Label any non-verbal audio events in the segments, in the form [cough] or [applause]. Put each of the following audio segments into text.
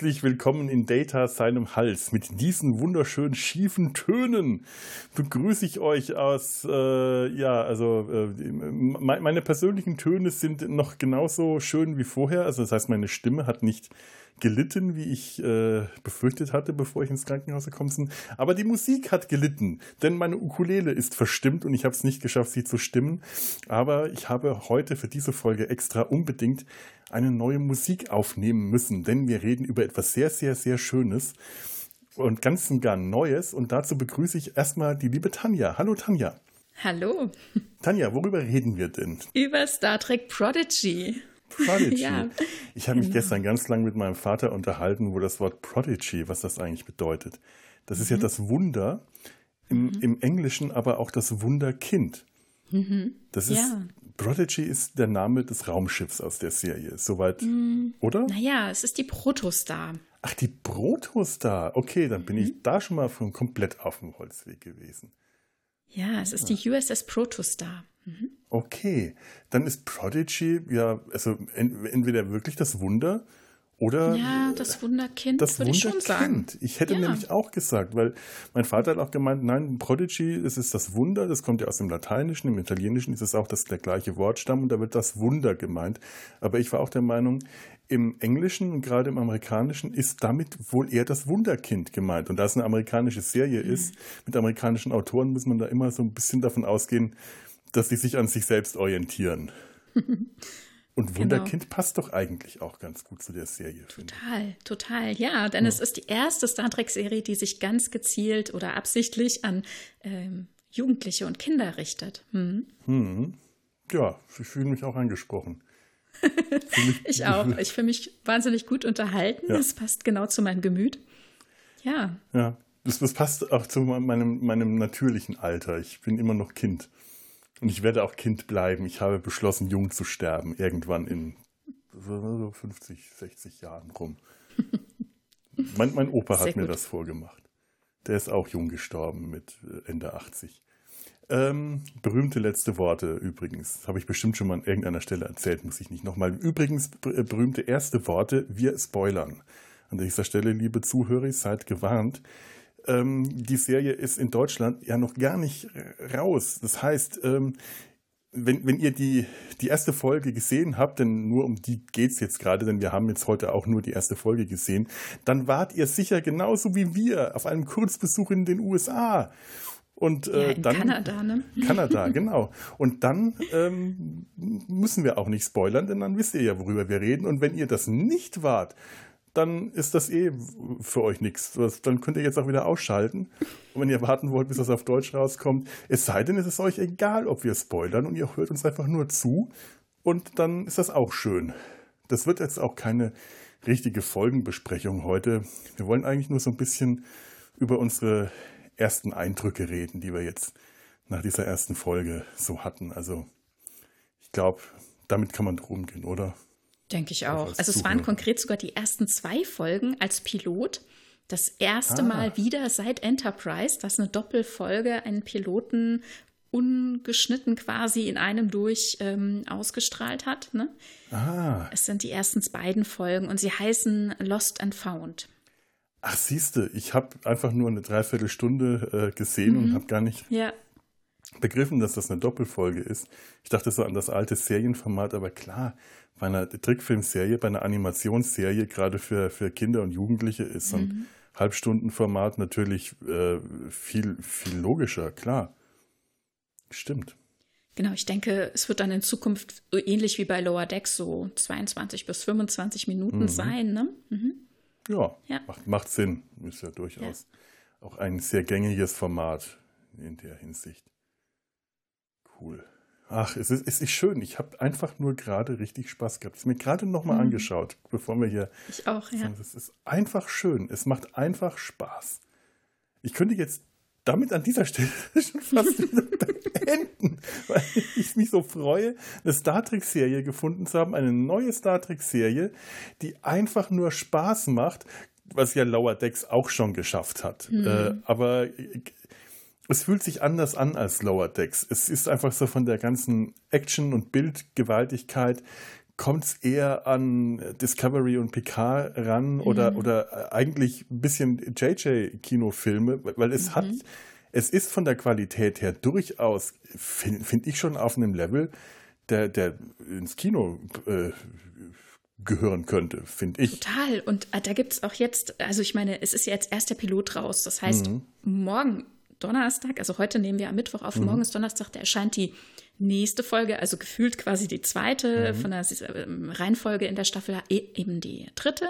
Herzlich willkommen in Data seinem Hals. Mit diesen wunderschönen schiefen Tönen begrüße ich euch aus, äh, ja, also äh, meine persönlichen Töne sind noch genauso schön wie vorher. Also das heißt, meine Stimme hat nicht gelitten, wie ich äh, befürchtet hatte, bevor ich ins Krankenhaus gekommen bin. Aber die Musik hat gelitten, denn meine Ukulele ist verstimmt und ich habe es nicht geschafft, sie zu stimmen. Aber ich habe heute für diese Folge extra unbedingt eine neue Musik aufnehmen müssen, denn wir reden über etwas sehr, sehr, sehr Schönes und ganz und gar Neues. Und dazu begrüße ich erstmal die liebe Tanja. Hallo Tanja. Hallo. [laughs] Tanja, worüber reden wir denn? Über Star Trek Prodigy. Prodigy. [laughs] ja. Ich habe mich genau. gestern ganz lang mit meinem Vater unterhalten, wo das Wort Prodigy, was das eigentlich bedeutet. Das ist mhm. ja das Wunder, im, mhm. im, Englischen aber auch das Wunderkind. Mhm. Das ist ja. Prodigy ist der Name des Raumschiffs aus der Serie. Soweit, mm, oder? Naja, es ist die Protostar. Ach, die Protostar. Okay, dann bin mhm. ich da schon mal von komplett auf dem Holzweg gewesen. Ja, es ist ja. die USS Protostar. Mhm. Okay, dann ist Prodigy ja, also entweder wirklich das Wunder oder ja, das Wunderkind, das würde Wunderkind. ich schon sagen. Ich hätte ja. nämlich auch gesagt, weil mein Vater hat auch gemeint, nein, Prodigy, das ist das Wunder, das kommt ja aus dem Lateinischen, im Italienischen ist es auch das, der gleiche Wortstamm und da wird das Wunder gemeint. Aber ich war auch der Meinung, im Englischen und gerade im Amerikanischen ist damit wohl eher das Wunderkind gemeint. Und da es eine amerikanische Serie mhm. ist, mit amerikanischen Autoren muss man da immer so ein bisschen davon ausgehen, dass sie sich an sich selbst orientieren. [laughs] Und genau. Wunderkind genau. passt doch eigentlich auch ganz gut zu der Serie. Total, total. Ja, denn ja. es ist die erste Star Trek-Serie, die sich ganz gezielt oder absichtlich an ähm, Jugendliche und Kinder richtet. Hm. Hm. Ja, ich fühle mich auch angesprochen. [laughs] ich auch. [laughs] Ich fühle mich wahnsinnig gut unterhalten. Ja. Das passt genau zu meinem Gemüt. Ja. Ja, das, das passt auch zu meinem, meinem natürlichen Alter. Ich bin immer noch Kind. Und ich werde auch Kind bleiben. Ich habe beschlossen, jung zu sterben. Irgendwann in so 50, 60 Jahren rum. [laughs] mein, mein Opa Sehr hat mir das vorgemacht. Der ist auch jung gestorben mit äh, Ende 80. Ähm, berühmte letzte Worte übrigens. Habe ich bestimmt schon mal an irgendeiner Stelle erzählt, muss ich nicht nochmal. Übrigens, äh, berühmte erste Worte, wir spoilern. An dieser Stelle, liebe Zuhörer, seid gewarnt ähm, die Serie ist in Deutschland ja noch gar nicht raus. Das heißt, ähm, wenn, wenn ihr die, die erste Folge gesehen habt, denn nur um die geht es jetzt gerade, denn wir haben jetzt heute auch nur die erste Folge gesehen, dann wart ihr sicher genauso wie wir auf einem Kurzbesuch in den USA. Und äh, ja, in dann Kanada, ne? [laughs] Kanada, genau. Und dann ähm, müssen wir auch nicht spoilern, denn dann wisst ihr ja, worüber wir reden. Und wenn ihr das nicht wart, dann ist das eh für euch nichts. Dann könnt ihr jetzt auch wieder ausschalten. Und wenn ihr warten wollt, bis das auf Deutsch rauskommt, es sei denn, es ist euch egal, ob wir spoilern und ihr hört uns einfach nur zu. Und dann ist das auch schön. Das wird jetzt auch keine richtige Folgenbesprechung heute. Wir wollen eigentlich nur so ein bisschen über unsere ersten Eindrücke reden, die wir jetzt nach dieser ersten Folge so hatten. Also ich glaube, damit kann man drum gehen, oder? Denke ich auch. Also es waren konkret sogar die ersten zwei Folgen als Pilot. Das erste ah. Mal wieder seit Enterprise, dass eine Doppelfolge einen Piloten ungeschnitten quasi in einem durch ähm, ausgestrahlt hat. Ne? Ah. Es sind die ersten beiden Folgen und sie heißen Lost and Found. Ach, siehste, ich habe einfach nur eine Dreiviertelstunde äh, gesehen mhm. und habe gar nicht ja. begriffen, dass das eine Doppelfolge ist. Ich dachte so an das alte Serienformat, aber klar, bei einer Trickfilmserie, bei einer Animationsserie, gerade für, für Kinder und Jugendliche, ist so ein mhm. Halbstundenformat natürlich äh, viel, viel logischer, klar. Stimmt. Genau, ich denke, es wird dann in Zukunft ähnlich wie bei Lower Decks so 22 bis 25 Minuten mhm. sein, ne? Mhm. Ja, ja, Macht, macht Sinn. Ist ja durchaus ja. auch ein sehr gängiges Format in der Hinsicht. Cool. Ach, es ist, es ist schön. Ich habe einfach nur gerade richtig Spaß gehabt. Es mir gerade nochmal mhm. angeschaut, bevor wir hier. Ich auch, ja. Es ist einfach schön. Es macht einfach Spaß. Ich könnte jetzt damit an dieser Stelle [laughs] schon fast beenden, weil ich mich so freue, eine Star Trek-Serie gefunden zu haben, eine neue Star Trek-Serie, die einfach nur Spaß macht, was ja Lower Decks auch schon geschafft hat. Mhm. Äh, aber es fühlt sich anders an als Lower Decks. Es ist einfach so von der ganzen Action und Bildgewaltigkeit kommt es eher an Discovery und Picard ran mhm. oder, oder eigentlich ein bisschen JJ-Kinofilme, weil es mhm. hat, es ist von der Qualität her durchaus, finde find ich schon auf einem Level, der, der ins Kino äh, gehören könnte, finde ich. Total. Und äh, da gibt es auch jetzt, also ich meine, es ist ja jetzt erst der Pilot raus. Das heißt, mhm. morgen Donnerstag, also heute nehmen wir am Mittwoch auf, mhm. morgen ist Donnerstag, da erscheint die nächste Folge, also gefühlt quasi die zweite mhm. von der ähm, Reihenfolge in der Staffel, e, eben die dritte.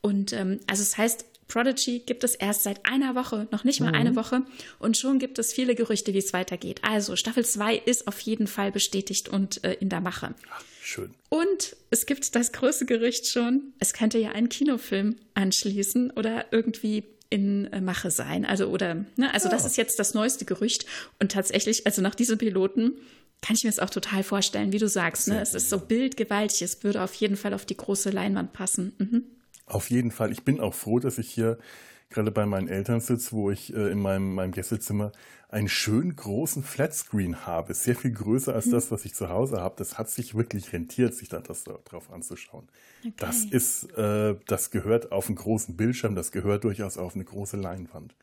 Und ähm, also es das heißt, Prodigy gibt es erst seit einer Woche, noch nicht mal mhm. eine Woche. Und schon gibt es viele Gerüchte, wie es weitergeht. Also Staffel 2 ist auf jeden Fall bestätigt und äh, in der Mache. Ach, schön. Und es gibt das große Gerücht schon, es könnte ja einen Kinofilm anschließen oder irgendwie in äh, Mache sein. Also oder, ne, also ja. das ist jetzt das neueste Gerücht. Und tatsächlich, also nach diesem Piloten kann ich mir das auch total vorstellen, wie du sagst. Ne? Es ist so bildgewaltig, es würde auf jeden Fall auf die große Leinwand passen. Mhm. Auf jeden Fall. Ich bin auch froh, dass ich hier gerade bei meinen Eltern sitze, wo ich äh, in meinem, meinem Gästezimmer einen schönen großen Flatscreen habe. Sehr viel größer als mhm. das, was ich zu Hause habe. Das hat sich wirklich rentiert, sich da das drauf anzuschauen. Okay. Das ist, äh, das gehört auf einen großen Bildschirm, das gehört durchaus auf eine große Leinwand.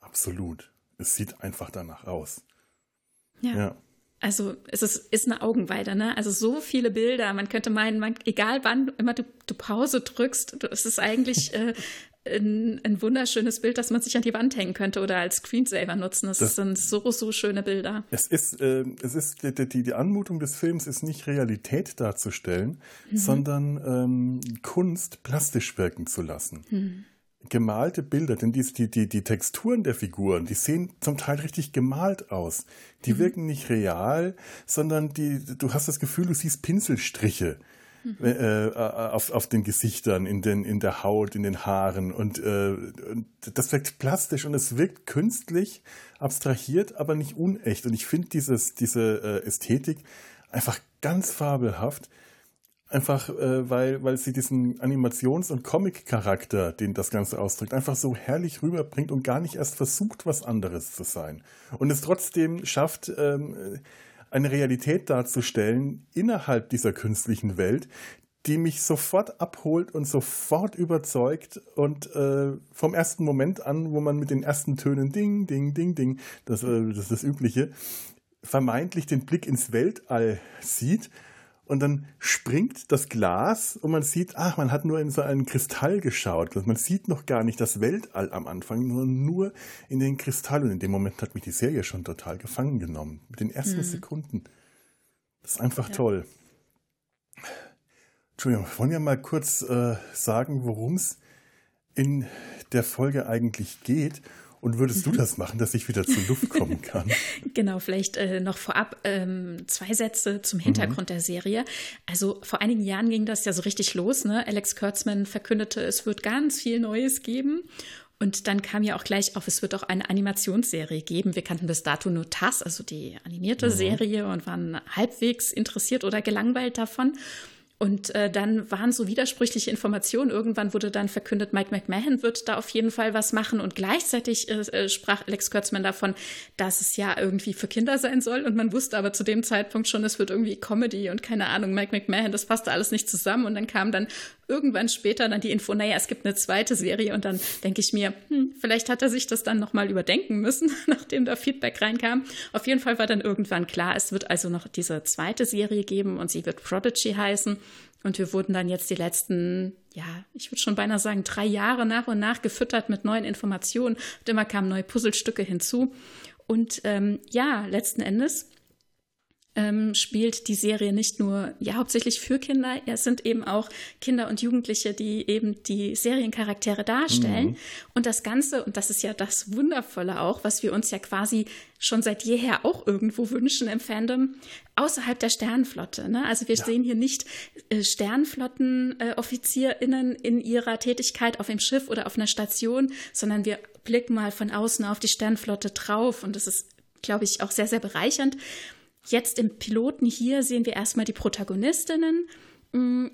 Absolut. Es sieht einfach danach aus. ja. ja also es ist, ist eine Augenweide, ne? Also so viele Bilder. Man könnte meinen, man, egal wann immer du, du Pause drückst, es ist eigentlich [laughs] äh, ein, ein, wunderschönes Bild, das man sich an die Wand hängen könnte oder als Screensaver nutzen. Das, das sind so, so schöne Bilder. Es ist, äh, es ist die, die, die, Anmutung des Films ist nicht Realität darzustellen, mhm. sondern ähm, Kunst plastisch wirken zu lassen. Mhm gemalte Bilder, denn die, die, die, die Texturen der Figuren, die sehen zum Teil richtig gemalt aus. Die mhm. wirken nicht real, sondern die, du hast das Gefühl, du siehst Pinselstriche mhm. äh, äh, auf, auf den Gesichtern, in, den, in der Haut, in den Haaren. Und, äh, und das wirkt plastisch und es wirkt künstlich, abstrahiert, aber nicht unecht. Und ich finde diese äh, Ästhetik einfach ganz fabelhaft. Einfach, äh, weil, weil sie diesen Animations- und Comic-Charakter, den das Ganze ausdrückt, einfach so herrlich rüberbringt und gar nicht erst versucht, was anderes zu sein. Und es trotzdem schafft, ähm, eine Realität darzustellen innerhalb dieser künstlichen Welt, die mich sofort abholt und sofort überzeugt und äh, vom ersten Moment an, wo man mit den ersten Tönen Ding, Ding, Ding, Ding, das, äh, das ist das Übliche, vermeintlich den Blick ins Weltall sieht und dann springt das Glas und man sieht, ach, man hat nur in so einen Kristall geschaut. Man sieht noch gar nicht das Weltall am Anfang, nur, nur in den Kristall. Und in dem Moment hat mich die Serie schon total gefangen genommen. Mit den ersten hm. Sekunden. Das ist einfach ja. toll. Entschuldigung, wollen wir mal kurz äh, sagen, worum es in der Folge eigentlich geht und würdest du das machen, dass ich wieder zur Luft kommen kann? [laughs] genau, vielleicht äh, noch vorab ähm, zwei Sätze zum Hintergrund mhm. der Serie. Also vor einigen Jahren ging das ja so richtig los. Ne? Alex Kurtzman verkündete, es wird ganz viel Neues geben. Und dann kam ja auch gleich auf, es wird auch eine Animationsserie geben. Wir kannten bis dato nur TAS, also die animierte mhm. Serie, und waren halbwegs interessiert oder gelangweilt davon. Und äh, dann waren so widersprüchliche Informationen. Irgendwann wurde dann verkündet, Mike McMahon wird da auf jeden Fall was machen. Und gleichzeitig äh, äh, sprach Alex Kurtzman davon, dass es ja irgendwie für Kinder sein soll. Und man wusste aber zu dem Zeitpunkt schon, es wird irgendwie Comedy und keine Ahnung, Mike McMahon, das passte alles nicht zusammen. Und dann kam dann irgendwann später dann die Info, naja, es gibt eine zweite Serie. Und dann denke ich mir, hm, vielleicht hat er sich das dann nochmal überdenken müssen, [laughs] nachdem da Feedback reinkam. Auf jeden Fall war dann irgendwann klar, es wird also noch diese zweite Serie geben und sie wird Prodigy heißen. Und wir wurden dann jetzt die letzten, ja, ich würde schon beinahe sagen, drei Jahre nach und nach gefüttert mit neuen Informationen. Und immer kamen neue Puzzlestücke hinzu. Und ähm, ja, letzten Endes ähm, spielt die Serie nicht nur ja hauptsächlich für Kinder, es sind eben auch Kinder und Jugendliche, die eben die Seriencharaktere darstellen. Mhm. Und das Ganze, und das ist ja das Wundervolle auch, was wir uns ja quasi schon seit jeher auch irgendwo wünschen im Fandom, außerhalb der Sternflotte. Ne? Also wir ja. sehen hier nicht äh, SternflottenOffizierInnen äh, in ihrer Tätigkeit auf dem Schiff oder auf einer Station, sondern wir blicken mal von außen auf die Sternflotte drauf. Und das ist, glaube ich, auch sehr, sehr bereichernd. Jetzt im Piloten hier sehen wir erstmal die Protagonistinnen. Mm,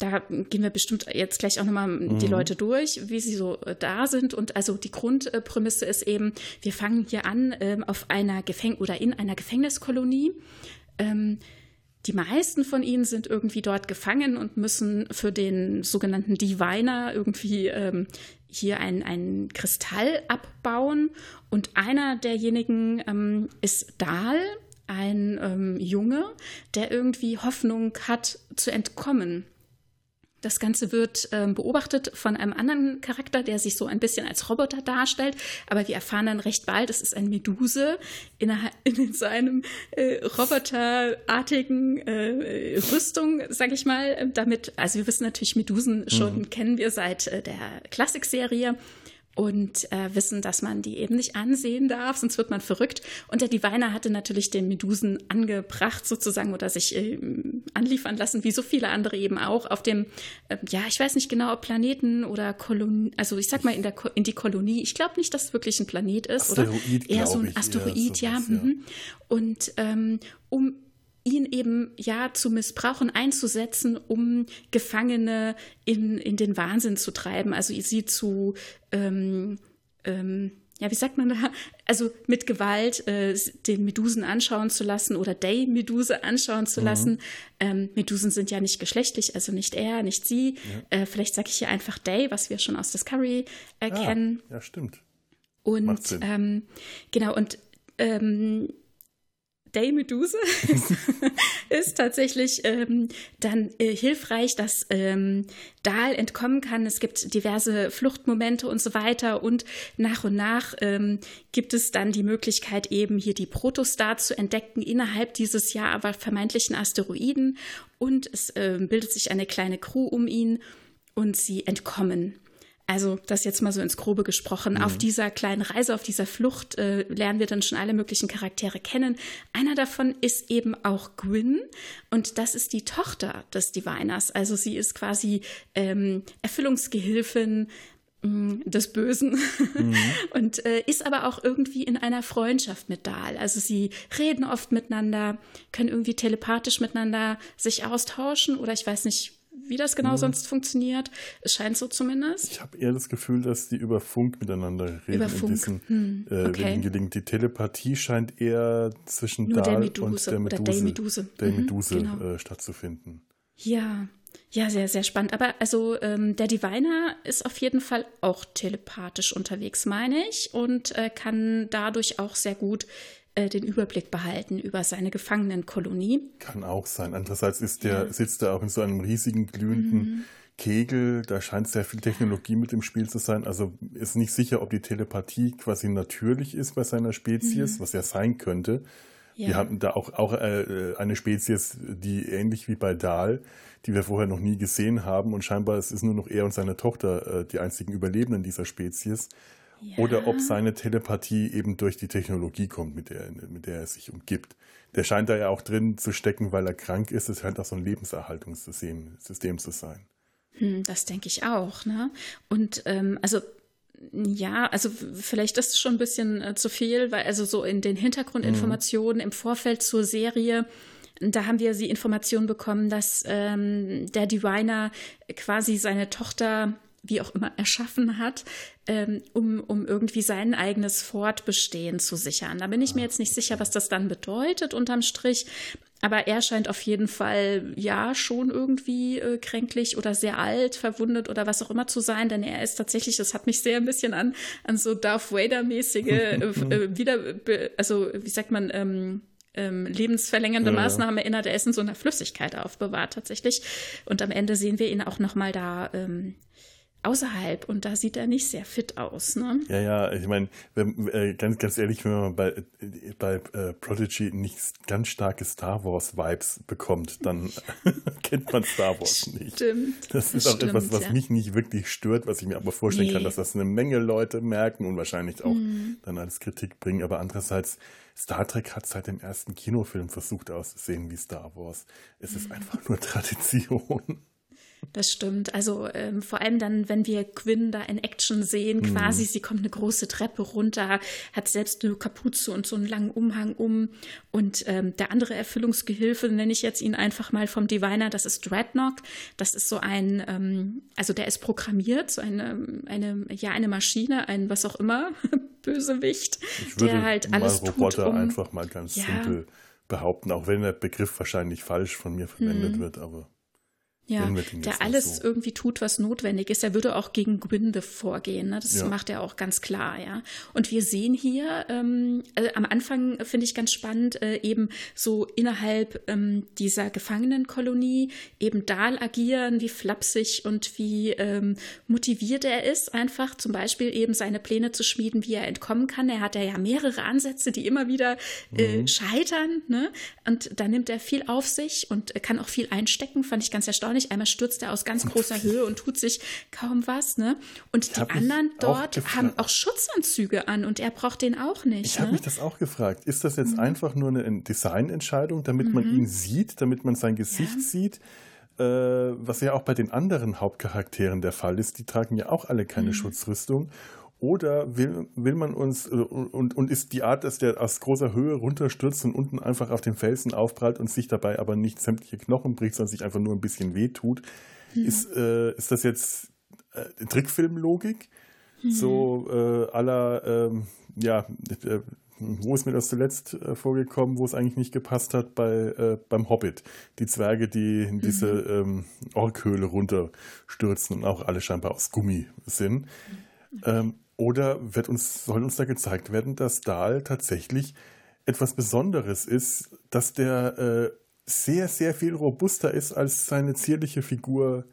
da gehen wir bestimmt jetzt gleich auch nochmal mhm. die Leute durch, wie sie so äh, da sind. Und also die Grundprämisse ist eben, wir fangen hier an ähm, auf einer Gefäng oder in einer Gefängniskolonie. Ähm, die meisten von ihnen sind irgendwie dort gefangen und müssen für den sogenannten Diviner irgendwie ähm, hier ein, Kristall abbauen. Und einer derjenigen ähm, ist Dahl, ein ähm, Junge, der irgendwie Hoffnung hat zu entkommen. Das Ganze wird ähm, beobachtet von einem anderen Charakter, der sich so ein bisschen als Roboter darstellt. Aber wir erfahren dann recht bald, es ist ein Meduse in, [laughs] in seinem äh, roboterartigen äh, Rüstung, sag ich mal. Damit, also wir wissen natürlich, Medusen schon mhm. kennen wir seit äh, der Klassikserie und äh, wissen, dass man die eben nicht ansehen darf, sonst wird man verrückt. Und der Diviner hatte natürlich den Medusen angebracht sozusagen oder sich äh, anliefern lassen, wie so viele andere eben auch, auf dem, äh, ja, ich weiß nicht genau, ob Planeten oder Kolonie, also ich sag mal in, der in die Kolonie. Ich glaube nicht, dass es wirklich ein Planet ist, Asteroid, oder? Eher so ein Asteroid, ja. Sowas, ja. Mhm. Und ähm, um ihn eben ja zu missbrauchen, einzusetzen, um Gefangene in, in den Wahnsinn zu treiben, also sie zu, ähm, ähm, ja, wie sagt man da, also mit Gewalt äh, den Medusen anschauen zu lassen oder Day-Meduse anschauen zu mhm. lassen. Ähm, Medusen sind ja nicht geschlechtlich, also nicht er, nicht sie. Ja. Äh, vielleicht sage ich hier einfach Day, was wir schon aus Discovery äh, ah. Ja, stimmt. Und ähm, genau, und ähm, Day Medusa [laughs] ist, ist tatsächlich ähm, dann äh, hilfreich, dass ähm, Dahl entkommen kann. Es gibt diverse Fluchtmomente und so weiter. Und nach und nach ähm, gibt es dann die Möglichkeit, eben hier die Protostar zu entdecken innerhalb dieses ja aber vermeintlichen Asteroiden. Und es äh, bildet sich eine kleine Crew um ihn und sie entkommen. Also das jetzt mal so ins Grobe gesprochen. Mhm. Auf dieser kleinen Reise, auf dieser Flucht äh, lernen wir dann schon alle möglichen Charaktere kennen. Einer davon ist eben auch Gwyn und das ist die Tochter des Diviners. Also sie ist quasi ähm, Erfüllungsgehilfin mm, des Bösen mhm. [laughs] und äh, ist aber auch irgendwie in einer Freundschaft mit Dahl. Also sie reden oft miteinander, können irgendwie telepathisch miteinander sich austauschen oder ich weiß nicht, wie das genau mhm. sonst funktioniert. Es scheint so zumindest. Ich habe eher das Gefühl, dass die über Funk miteinander reden. Über Funk. Diesen, hm. äh, okay. gelingt. Die Telepathie scheint eher zwischen Nur Dahl der und der Meduse, der Meduse, der mhm, Meduse genau. äh, stattzufinden. Ja, ja, sehr, sehr spannend. Aber also ähm, der Diviner ist auf jeden Fall auch telepathisch unterwegs, meine ich, und äh, kann dadurch auch sehr gut äh, den Überblick behalten über seine Gefangenenkolonie. Kann auch sein. Andererseits ist der, ja. sitzt er auch in so einem riesigen glühenden mhm. Kegel. Da scheint sehr viel Technologie mit im Spiel zu sein. Also ist nicht sicher, ob die Telepathie quasi natürlich ist bei seiner Spezies, mhm. was ja sein könnte. Ja. Wir hatten da auch, auch äh, eine Spezies, die ähnlich wie bei Dahl, die wir vorher noch nie gesehen haben. Und scheinbar ist es nur noch er und seine Tochter äh, die einzigen Überlebenden dieser Spezies. Oder ob seine Telepathie eben durch die Technologie kommt, mit der, mit der er sich umgibt. Der scheint da ja auch drin zu stecken, weil er krank ist. Es scheint auch so ein Lebenserhaltungssystem System zu sein. Hm, das denke ich auch. Ne? Und ähm, also ja, also vielleicht ist es schon ein bisschen äh, zu viel, weil also so in den Hintergrundinformationen mhm. im Vorfeld zur Serie da haben wir die Information bekommen, dass ähm, der Diviner quasi seine Tochter wie auch immer erschaffen hat, ähm, um, um irgendwie sein eigenes Fortbestehen zu sichern. Da bin ich mir jetzt nicht sicher, was das dann bedeutet unterm Strich. Aber er scheint auf jeden Fall ja schon irgendwie äh, kränklich oder sehr alt, verwundet oder was auch immer zu sein, denn er ist tatsächlich, das hat mich sehr ein bisschen an, an so Darth Vader-mäßige äh, [laughs] äh, wieder, also wie sagt man, ähm, ähm, lebensverlängernde ja, Maßnahme erinnert. Er ist in so einer Flüssigkeit aufbewahrt tatsächlich. Und am Ende sehen wir ihn auch noch mal da ähm, außerhalb und da sieht er nicht sehr fit aus. Ne? Ja, ja, ich meine, äh, ganz, ganz ehrlich, wenn man bei, bei äh, Prodigy nicht ganz starke Star Wars Vibes bekommt, dann [laughs] kennt man Star Wars nicht. Stimmt. Das ist auch stimmt, etwas, was ja. mich nicht wirklich stört, was ich mir aber vorstellen nee. kann, dass das eine Menge Leute merken und wahrscheinlich auch mhm. dann als Kritik bringen. Aber andererseits, Star Trek hat seit dem ersten Kinofilm versucht auszusehen wie Star Wars. Es ist mhm. einfach nur Tradition. Das stimmt. Also ähm, vor allem dann, wenn wir Quinn da in Action sehen, mhm. quasi, sie kommt eine große Treppe runter, hat selbst eine Kapuze und so einen langen Umhang um. Und ähm, der andere Erfüllungsgehilfe, nenne ich jetzt ihn einfach mal vom Diviner, das ist Dreadnought. Das ist so ein, ähm, also der ist programmiert, so eine, eine, ja, eine Maschine, ein was auch immer, [laughs] Bösewicht, der halt alles Roboter tut, um, einfach mal ganz ja, simpel behaupten, auch wenn der Begriff wahrscheinlich falsch von mir verwendet mhm. wird, aber ja, der alles so. irgendwie tut, was notwendig ist. Er würde auch gegen Gwynde vorgehen. Ne? Das ja. macht er auch ganz klar, ja. Und wir sehen hier ähm, äh, am Anfang finde ich ganz spannend, äh, eben so innerhalb ähm, dieser Gefangenenkolonie eben Dahl agieren, wie flapsig und wie ähm, motiviert er ist, einfach zum Beispiel eben seine Pläne zu schmieden, wie er entkommen kann. Er hat ja mehrere Ansätze, die immer wieder äh, mhm. scheitern. Ne? Und da nimmt er viel auf sich und kann auch viel einstecken, fand ich ganz erstaunlich nicht. Einmal stürzt er aus ganz großer Höhe und tut sich kaum was, ne? Und die anderen dort auch haben auch Schutzanzüge an und er braucht den auch nicht. Ich ne? habe mich das auch gefragt. Ist das jetzt mhm. einfach nur eine Designentscheidung, damit mhm. man ihn sieht, damit man sein Gesicht ja. sieht? Äh, was ja auch bei den anderen Hauptcharakteren der Fall ist. Die tragen ja auch alle keine mhm. Schutzrüstung. Oder will, will man uns, äh, und, und ist die Art, dass der aus großer Höhe runterstürzt und unten einfach auf den Felsen aufprallt und sich dabei aber nicht sämtliche Knochen bricht, sondern sich einfach nur ein bisschen wehtut, mhm. ist, äh, ist das jetzt äh, Trickfilmlogik? Mhm. So äh, aller, ähm, ja, äh, wo ist mir das zuletzt äh, vorgekommen, wo es eigentlich nicht gepasst hat, bei, äh, beim Hobbit. Die Zwerge, die in diese mhm. ähm, Orkhöhle runterstürzen und auch alle scheinbar aus Gummi sind. Mhm. Ähm, oder wird uns, soll uns da gezeigt werden, dass Dahl tatsächlich etwas Besonderes ist, dass der äh, sehr, sehr viel robuster ist, als seine zierliche Figur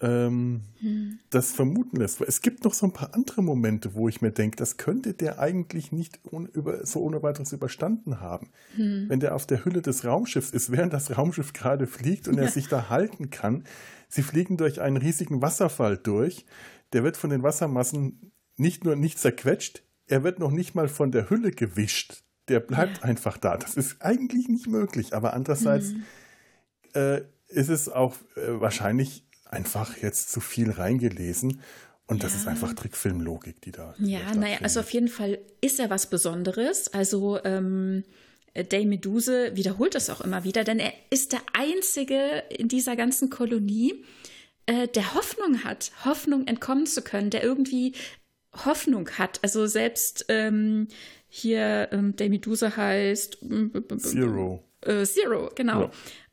ähm, hm. das vermuten lässt. Es gibt noch so ein paar andere Momente, wo ich mir denke, das könnte der eigentlich nicht un über, so ohne weiteres überstanden haben. Hm. Wenn der auf der Hülle des Raumschiffs ist, während das Raumschiff gerade fliegt und ja. er sich da halten kann. Sie fliegen durch einen riesigen Wasserfall durch. Der wird von den Wassermassen nicht nur nicht zerquetscht, er wird noch nicht mal von der Hülle gewischt. Der bleibt ja. einfach da. Das ist eigentlich nicht möglich. Aber andererseits mhm. äh, ist es auch äh, wahrscheinlich einfach jetzt zu viel reingelesen. Und das ist einfach Trickfilmlogik, die da. Ja, naja, also auf jeden Fall ist er was Besonderes. Also ähm, Day Meduse wiederholt das auch immer wieder, denn er ist der Einzige in dieser ganzen Kolonie, äh, der Hoffnung hat, Hoffnung entkommen zu können, der irgendwie Hoffnung hat. Also selbst ähm, hier ähm, der Medusa heißt Zero. Äh, Zero, genau. Ja.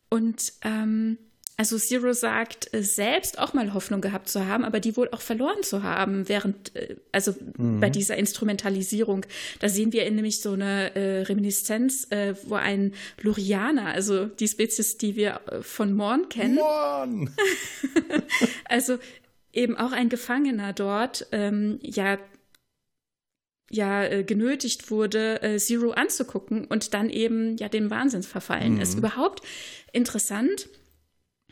Und ähm, also Zero sagt, äh, selbst auch mal Hoffnung gehabt zu haben, aber die wohl auch verloren zu haben, während, äh, also mhm. bei dieser Instrumentalisierung. Da sehen wir nämlich so eine äh, Reminiszenz, äh, wo ein Lurianer, also die Spezies, die wir äh, von Morn kennen. Morn! [laughs] also eben auch ein Gefangener dort ähm, ja ja äh, genötigt wurde, äh, Zero anzugucken und dann eben ja dem Wahnsinn verfallen mhm. ist. Überhaupt interessant.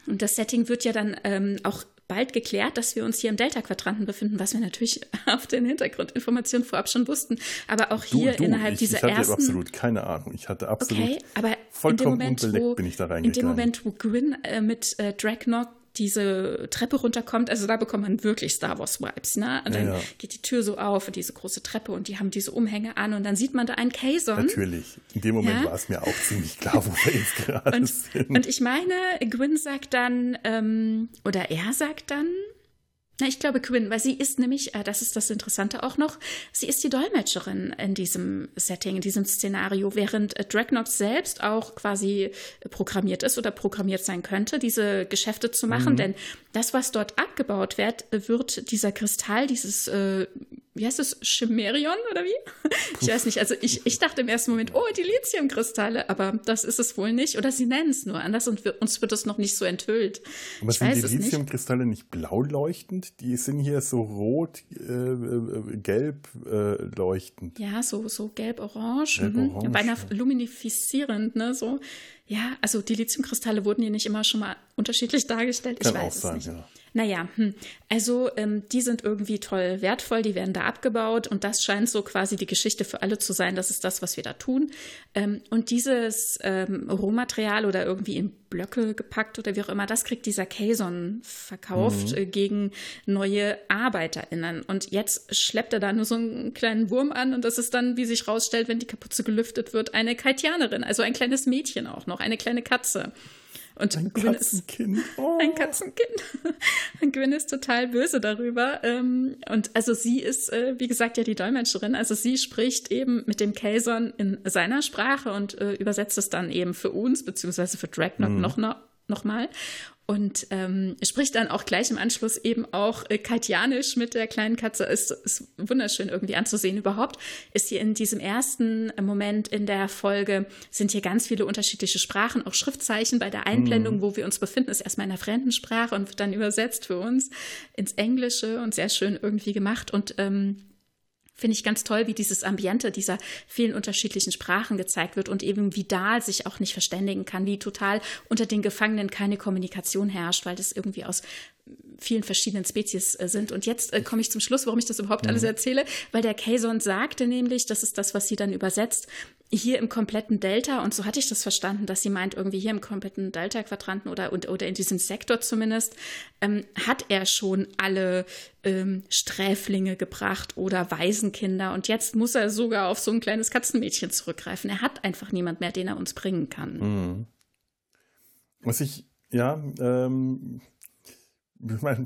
Und das Setting wird ja dann ähm, auch bald geklärt, dass wir uns hier im Delta-Quadranten befinden, was wir natürlich [laughs] auf den Hintergrundinformationen vorab schon wussten. Aber auch hier du, du, innerhalb ich, dieser ich hatte ersten. absolut keine Ahnung. Ich hatte absolut okay, aber vollkommen Moment, unbeleckt wo, bin ich da reingegangen. In dem Moment, wo Gwyn äh, mit äh, Dragnok diese Treppe runterkommt, also da bekommt man wirklich Star Wars Vibes, ne? Und dann ja, ja. geht die Tür so auf und diese große Treppe und die haben diese Umhänge an und dann sieht man da einen Kazon. Natürlich. In dem Moment ja? war es mir auch ziemlich klar, wo wir jetzt gerade und, sind. Und ich meine, Gwyn sagt dann, ähm, oder er sagt dann, na, ich glaube Quinn, weil sie ist nämlich, äh, das ist das Interessante auch noch, sie ist die Dolmetscherin in diesem Setting, in diesem Szenario, während äh, Dragnox selbst auch quasi programmiert ist oder programmiert sein könnte, diese Geschäfte zu machen. Mhm. Denn das, was dort abgebaut wird, wird dieser Kristall, dieses äh, wie heißt es, Chimerion oder wie? Ich weiß nicht. Also ich, ich dachte im ersten Moment, oh, die Lithiumkristalle, aber das ist es wohl nicht. Oder sie nennen es nur anders und wir, uns wird es noch nicht so enthüllt. Aber ich sind die Lithiumkristalle nicht. nicht blau leuchtend? Die sind hier so rot, äh, äh, gelb äh, leuchtend. Ja, so, so gelb-orange. Gelb mhm. Beinahe luminifizierend, ne? So. Ja, also die Lithiumkristalle wurden hier nicht immer schon mal unterschiedlich dargestellt. Kann ich weiß auch sein, es nicht. Ja. Naja, hm. also ähm, die sind irgendwie toll wertvoll, die werden da abgebaut und das scheint so quasi die Geschichte für alle zu sein. Das ist das, was wir da tun. Ähm, und dieses ähm, Rohmaterial oder irgendwie in Blöcke gepackt oder wie auch immer, das kriegt dieser Kayson verkauft mhm. äh, gegen neue ArbeiterInnen. Und jetzt schleppt er da nur so einen kleinen Wurm an und das ist dann, wie sich rausstellt, wenn die Kapuze gelüftet wird, eine Kaitianerin, also ein kleines Mädchen auch noch, eine kleine Katze. Und ein Gwyn Katzenkind. Oh. Ein Katzenkind. [laughs] Und Gwyn ist total böse darüber. Ähm, und also sie ist, äh, wie gesagt, ja die Dolmetscherin. Also sie spricht eben mit dem Kayson in seiner Sprache und äh, übersetzt es dann eben für uns, beziehungsweise für Dragnock mhm. noch, noch nochmal und ähm, spricht dann auch gleich im Anschluss eben auch äh, Katjanisch mit der kleinen Katze. Ist, ist wunderschön irgendwie anzusehen. Überhaupt ist hier in diesem ersten Moment in der Folge sind hier ganz viele unterschiedliche Sprachen, auch Schriftzeichen. Bei der Einblendung, mhm. wo wir uns befinden, ist erstmal in einer fremden Sprache und wird dann übersetzt für uns ins Englische und sehr schön irgendwie gemacht. Und ähm, finde ich ganz toll, wie dieses Ambiente dieser vielen unterschiedlichen Sprachen gezeigt wird und eben wie Dahl sich auch nicht verständigen kann, wie total unter den Gefangenen keine Kommunikation herrscht, weil das irgendwie aus vielen verschiedenen Spezies äh, sind. Und jetzt äh, komme ich zum Schluss, warum ich das überhaupt mhm. alles erzähle, weil der Kayson sagte nämlich, das ist das, was sie dann übersetzt, hier im kompletten Delta, und so hatte ich das verstanden, dass sie meint, irgendwie hier im kompletten Delta-Quadranten oder, oder in diesem Sektor zumindest, ähm, hat er schon alle ähm, Sträflinge gebracht oder Waisenkinder. Und jetzt muss er sogar auf so ein kleines Katzenmädchen zurückgreifen. Er hat einfach niemand mehr, den er uns bringen kann. Mhm. Was ich, ja, ähm, ich meine,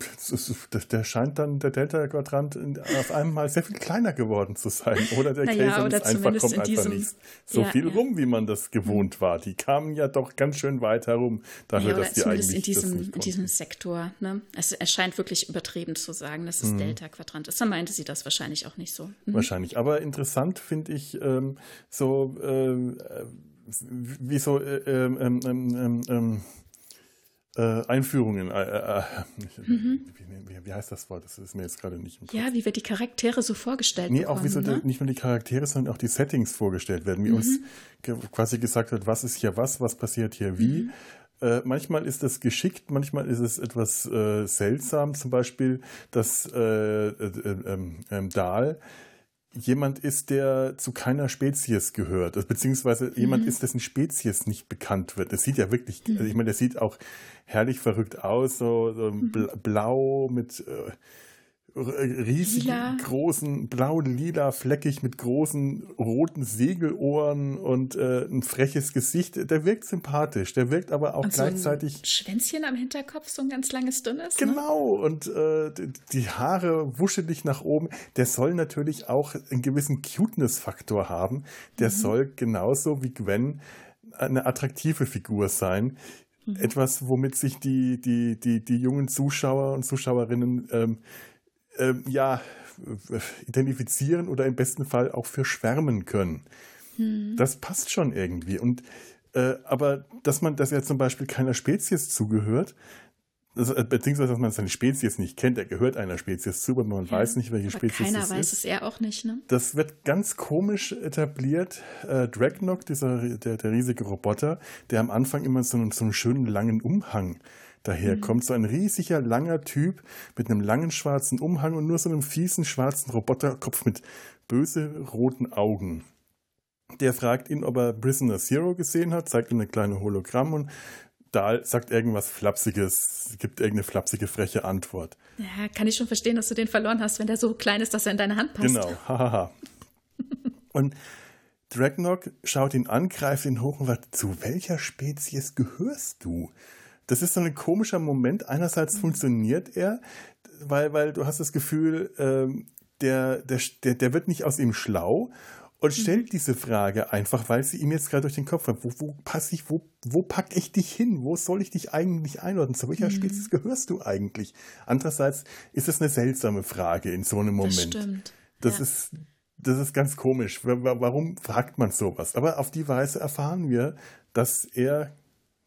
der scheint dann, der Delta-Quadrant auf einmal sehr viel kleiner geworden zu sein. Oder der [laughs] naja, Käse ist einfach, kommt einfach diesem, nicht so ja, viel ja. rum, wie man das gewohnt war. Die kamen ja doch ganz schön weit herum, dafür, ja, dass die eigentlich in diesem, in diesem Sektor. Ne? Es erscheint wirklich übertrieben zu sagen, dass es mhm. Delta-Quadrant ist. Dann meinte sie das wahrscheinlich auch nicht so. Mhm. Wahrscheinlich. Aber interessant finde ich ähm, so, äh, wie so, äh, ähm, ähm, ähm, ähm äh, Einführungen. Äh, äh, äh mhm. [laughs] wie, wie, heißt das Wort? Das ist mir jetzt gerade nicht. Ja, wie wir die Charaktere so vorgestellt nee, bekommen. Auch wie so ne? nicht nur die Charaktere, sondern auch die Settings vorgestellt werden. Wie mhm. uns ge quasi gesagt wird, was ist hier was, was passiert hier wie. Mhm. Äh, manchmal ist es geschickt, manchmal ist es etwas äh, seltsam. Zum Beispiel, dass ähm, ähm, Dahl jemand ist, der zu keiner Spezies gehört, also beziehungsweise mhm. jemand ist, dessen Spezies nicht bekannt wird. Das sieht ja wirklich, mhm. also ich meine, der sieht auch herrlich verrückt aus, so, so mhm. blau mit äh, riesigen, lila. großen, blau-lila, fleckig mit großen roten Segelohren und äh, ein freches Gesicht. Der wirkt sympathisch, der wirkt aber auch und gleichzeitig. So ein Schwänzchen am Hinterkopf, so ein ganz langes, dünnes. Ne? Genau, ne? und äh, die Haare wuschelig nach oben. Der soll natürlich auch einen gewissen Cuteness-Faktor haben. Der mhm. soll genauso wie Gwen eine attraktive Figur sein. Mhm. Etwas, womit sich die, die, die, die jungen Zuschauer und Zuschauerinnen ähm, ähm, ja, identifizieren oder im besten Fall auch für schwärmen können. Hm. Das passt schon irgendwie. Und äh, aber dass man, dass er zum Beispiel keiner Spezies zugehört, also, beziehungsweise dass man seine Spezies nicht kennt, er gehört einer Spezies zu, aber man ja, weiß nicht, welche Spezies keiner es ist. Keiner weiß es, er auch nicht, ne? Das wird ganz komisch etabliert. Äh, Dragnock, dieser, der, der riesige Roboter, der am Anfang immer so, so einen schönen langen Umhang daher mhm. kommt. So ein riesiger, langer Typ mit einem langen schwarzen Umhang und nur so einem fiesen schwarzen Roboterkopf mit böse roten Augen. Der fragt ihn, ob er Prisoner Zero gesehen hat, zeigt ihm eine kleine Hologramm und Dahl sagt irgendwas Flapsiges, gibt irgendeine flapsige, freche Antwort. Ja, kann ich schon verstehen, dass du den verloren hast, wenn der so klein ist, dass er in deine Hand passt. Genau, hahaha. [laughs] und Dragnock schaut ihn an, greift ihn hoch und sagt, zu welcher Spezies gehörst du? Das ist so ein komischer Moment. Einerseits funktioniert er, weil, weil du hast das Gefühl, ähm, der, der, der, der wird nicht aus ihm schlau und mhm. stellt diese Frage einfach, weil sie ihm jetzt gerade durch den Kopf hat. Wo, wo passe ich, wo, wo pack ich dich hin? Wo soll ich dich eigentlich einordnen? Zu welcher mhm. Spezies gehörst du eigentlich? Andererseits ist es eine seltsame Frage in so einem Moment. Das stimmt. Das ja. ist, das ist ganz komisch. Warum fragt man sowas? Aber auf die Weise erfahren wir, dass er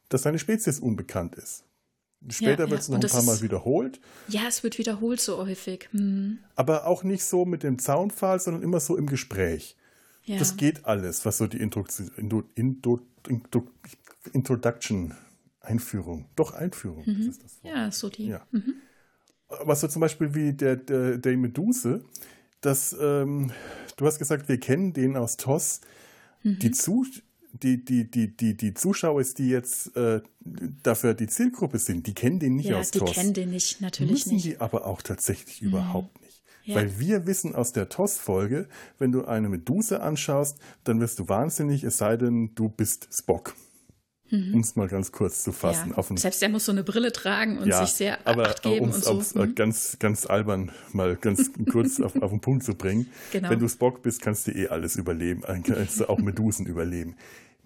dass seine Spezies unbekannt ist. Später ja, wird es noch ein paar Mal wiederholt. Ja, es wird wiederholt so häufig. Hm. Aber auch nicht so mit dem Zaunpfahl, sondern immer so im Gespräch. Ja. Das geht alles, was so die Intro, Intro, Intro, Intro, Introduction, Einführung, doch Einführung, mhm. das ist das. Ja, so die. Ja. Mhm. Was so zum Beispiel wie der, der, der Meduse, das, ähm, du hast gesagt, wir kennen den aus TOS. Mhm. Die, Zu die, die, die, die, die Zuschauer, die jetzt äh, dafür die Zielgruppe sind, die kennen den nicht ja, aus die TOS. Die kennen den nicht, natürlich Müssen nicht. die aber auch tatsächlich mhm. überhaupt nicht. Ja. Weil wir wissen aus der TOS-Folge, wenn du eine Medusa anschaust, dann wirst du wahnsinnig, es sei denn, du bist Spock. Mhm. Um es mal ganz kurz zu fassen. Ja. Selbst er muss so eine Brille tragen und ja, sich sehr aber, Acht geben aber und so. Mhm. ganz, ganz albern mal ganz [laughs] kurz auf, auf den Punkt zu bringen. Genau. Wenn du Spock bist, kannst du eh alles überleben. Kannst du auch Medusen überleben.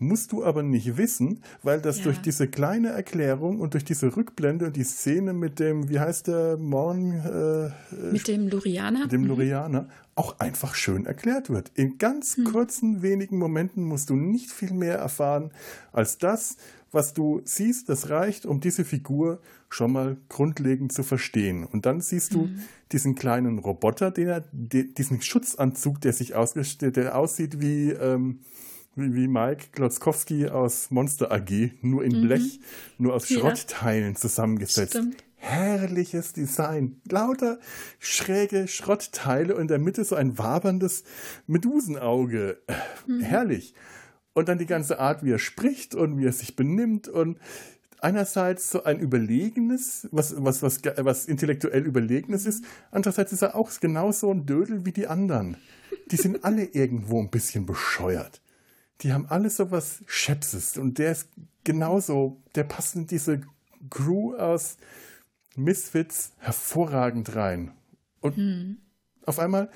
Musst du aber nicht wissen, weil das ja. durch diese kleine Erklärung und durch diese Rückblende und die Szene mit dem, wie heißt der Morn? Äh, mit dem Lurianer? Mit dem mhm. Lurianer auch einfach schön erklärt wird. In ganz mhm. kurzen, wenigen Momenten musst du nicht viel mehr erfahren als das, was du siehst. Das reicht, um diese Figur schon mal grundlegend zu verstehen. Und dann siehst du mhm. diesen kleinen Roboter, der, diesen Schutzanzug, der sich ausgestellt, der aussieht wie, ähm, wie Mike Klotzkowski aus Monster AG, nur in mhm. Blech, nur aus Schrottteilen zusammengesetzt. Stimmt. Herrliches Design. Lauter schräge Schrottteile und in der Mitte so ein waberndes Medusenauge. Mhm. Herrlich. Und dann die ganze Art, wie er spricht und wie er sich benimmt und einerseits so ein überlegenes, was, was, was, was intellektuell überlegenes ist, andererseits ist er auch genauso ein Dödel wie die anderen. Die sind alle [laughs] irgendwo ein bisschen bescheuert die haben alle so was Schäpses und der ist genauso, der passt in diese Crew aus Misfits hervorragend rein. Und hm. auf einmal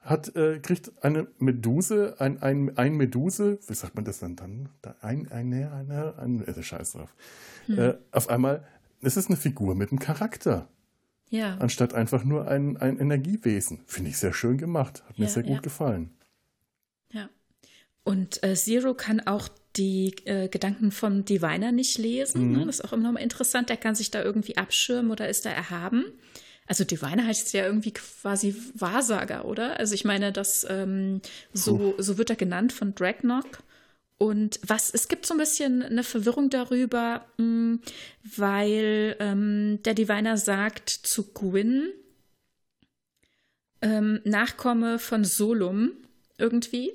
hat, äh, kriegt eine Meduse, ein, ein, ein Meduse, wie sagt man das denn dann? Ein, eine, eine, ein, äh, Scheiß drauf. Hm. Äh, auf einmal, es ist eine Figur mit einem Charakter. Ja. Anstatt einfach nur ein, ein Energiewesen. Finde ich sehr schön gemacht. Hat mir sehr gut ja. gefallen. Und äh, Zero kann auch die äh, Gedanken vom Diviner nicht lesen. Mhm. Ne? Das ist auch immer noch mal interessant. Der kann sich da irgendwie abschirmen oder ist da erhaben. Also Diviner heißt ja irgendwie quasi Wahrsager, oder? Also ich meine, das ähm, so, so wird er genannt von Dragnock. Und was, es gibt so ein bisschen eine Verwirrung darüber, mh, hm, weil ähm, der Diviner sagt zu Gwyn, ähm, Nachkomme von Solum irgendwie.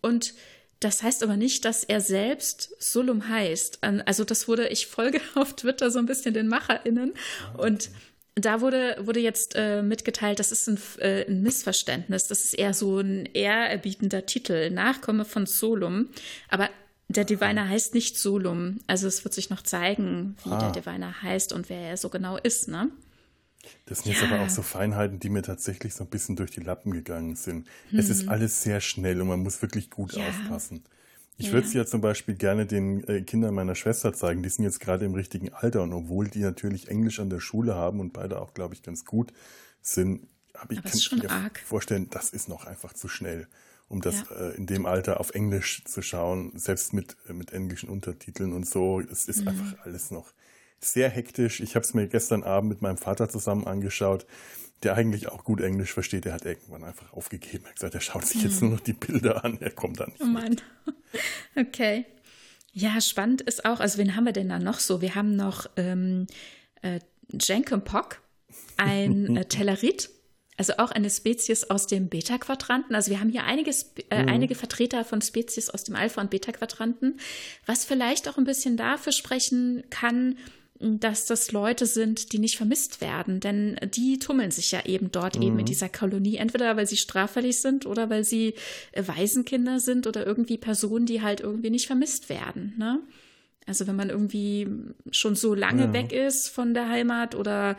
Und das heißt aber nicht, dass er selbst Solum heißt. Also das wurde, ich folge [laughs] auf Twitter so ein bisschen den MacherInnen ah, und da wurde, wurde jetzt äh, mitgeteilt, das ist ein, äh, ein, Missverständnis. Das ist eher so ein ehrerbietender Titel, Nachkomme von Solum. Aber der Diviner heißt nicht Solum. Also es wird sich noch zeigen, wie ah. der Diviner heißt und wer er so genau ist, ne? Das sind ja. jetzt aber auch so Feinheiten, die mir tatsächlich so ein bisschen durch die Lappen gegangen sind. Mhm. Es ist mhm. alles sehr schnell und man muss wirklich gut ja. aufpassen. Ich ja. würde es ja zum Beispiel gerne den äh, Kindern meiner Schwester zeigen. Die sind jetzt gerade im richtigen Alter und obwohl die natürlich Englisch an der Schule haben und beide auch, glaube ich, ganz gut sind, habe ich kann mir arg. vorstellen, das ist noch einfach zu schnell, um das ja. äh, in dem Alter auf Englisch zu schauen, selbst mit äh, mit englischen Untertiteln und so. Es ist mhm. einfach alles noch sehr hektisch. Ich habe es mir gestern Abend mit meinem Vater zusammen angeschaut, der eigentlich auch gut Englisch versteht. Der hat irgendwann einfach aufgegeben. Er hat gesagt, er schaut sich jetzt hm. nur noch die Bilder an. Er kommt dann nicht. Oh Mann. [laughs] Okay. Ja, spannend ist auch, also wen haben wir denn da noch so? Wir haben noch ähm, äh, Jenkenpock, ein [laughs] äh, Tellerit, also auch eine Spezies aus dem Beta-Quadranten. Also wir haben hier einige, äh, mhm. einige Vertreter von Spezies aus dem Alpha- und Beta-Quadranten, was vielleicht auch ein bisschen dafür sprechen kann, dass das Leute sind, die nicht vermisst werden, denn die tummeln sich ja eben dort mhm. eben in mhm. dieser Kolonie, entweder weil sie straffällig sind oder weil sie äh, Waisenkinder sind oder irgendwie Personen, die halt irgendwie nicht vermisst werden. Ne? Also wenn man irgendwie schon so lange ja. weg ist von der Heimat oder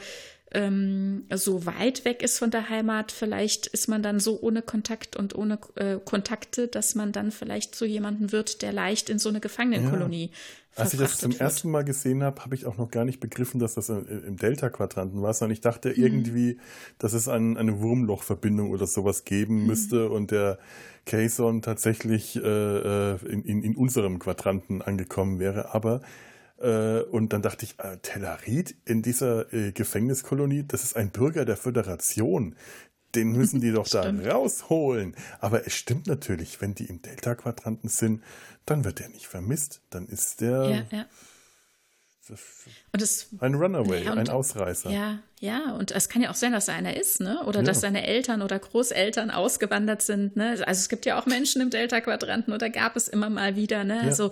ähm, so weit weg ist von der Heimat, vielleicht ist man dann so ohne Kontakt und ohne äh, Kontakte, dass man dann vielleicht so jemanden wird, der leicht in so eine Gefangenenkolonie ja. Als ich das zum wird. ersten Mal gesehen habe, habe ich auch noch gar nicht begriffen, dass das im Delta-Quadranten war, sondern ich dachte mhm. irgendwie, dass es ein, eine Wurmlochverbindung oder sowas geben mhm. müsste und der Kayson tatsächlich äh, äh, in, in, in unserem Quadranten angekommen wäre. Aber äh, und dann dachte ich, äh, Tellerit in dieser äh, Gefängniskolonie, das ist ein Bürger der Föderation. Den müssen die [laughs] doch da rausholen. Aber es stimmt natürlich, wenn die im Delta-Quadranten sind, dann wird der nicht vermisst. Dann ist der ja, ja. Das, ein Runaway, ja, und, ein Ausreißer. Ja, ja, und es kann ja auch sein, dass er einer ist, ne? Oder ja. dass seine Eltern oder Großeltern ausgewandert sind, ne? Also es gibt ja auch Menschen im Delta-Quadranten oder gab es immer mal wieder, ne? Ja. Also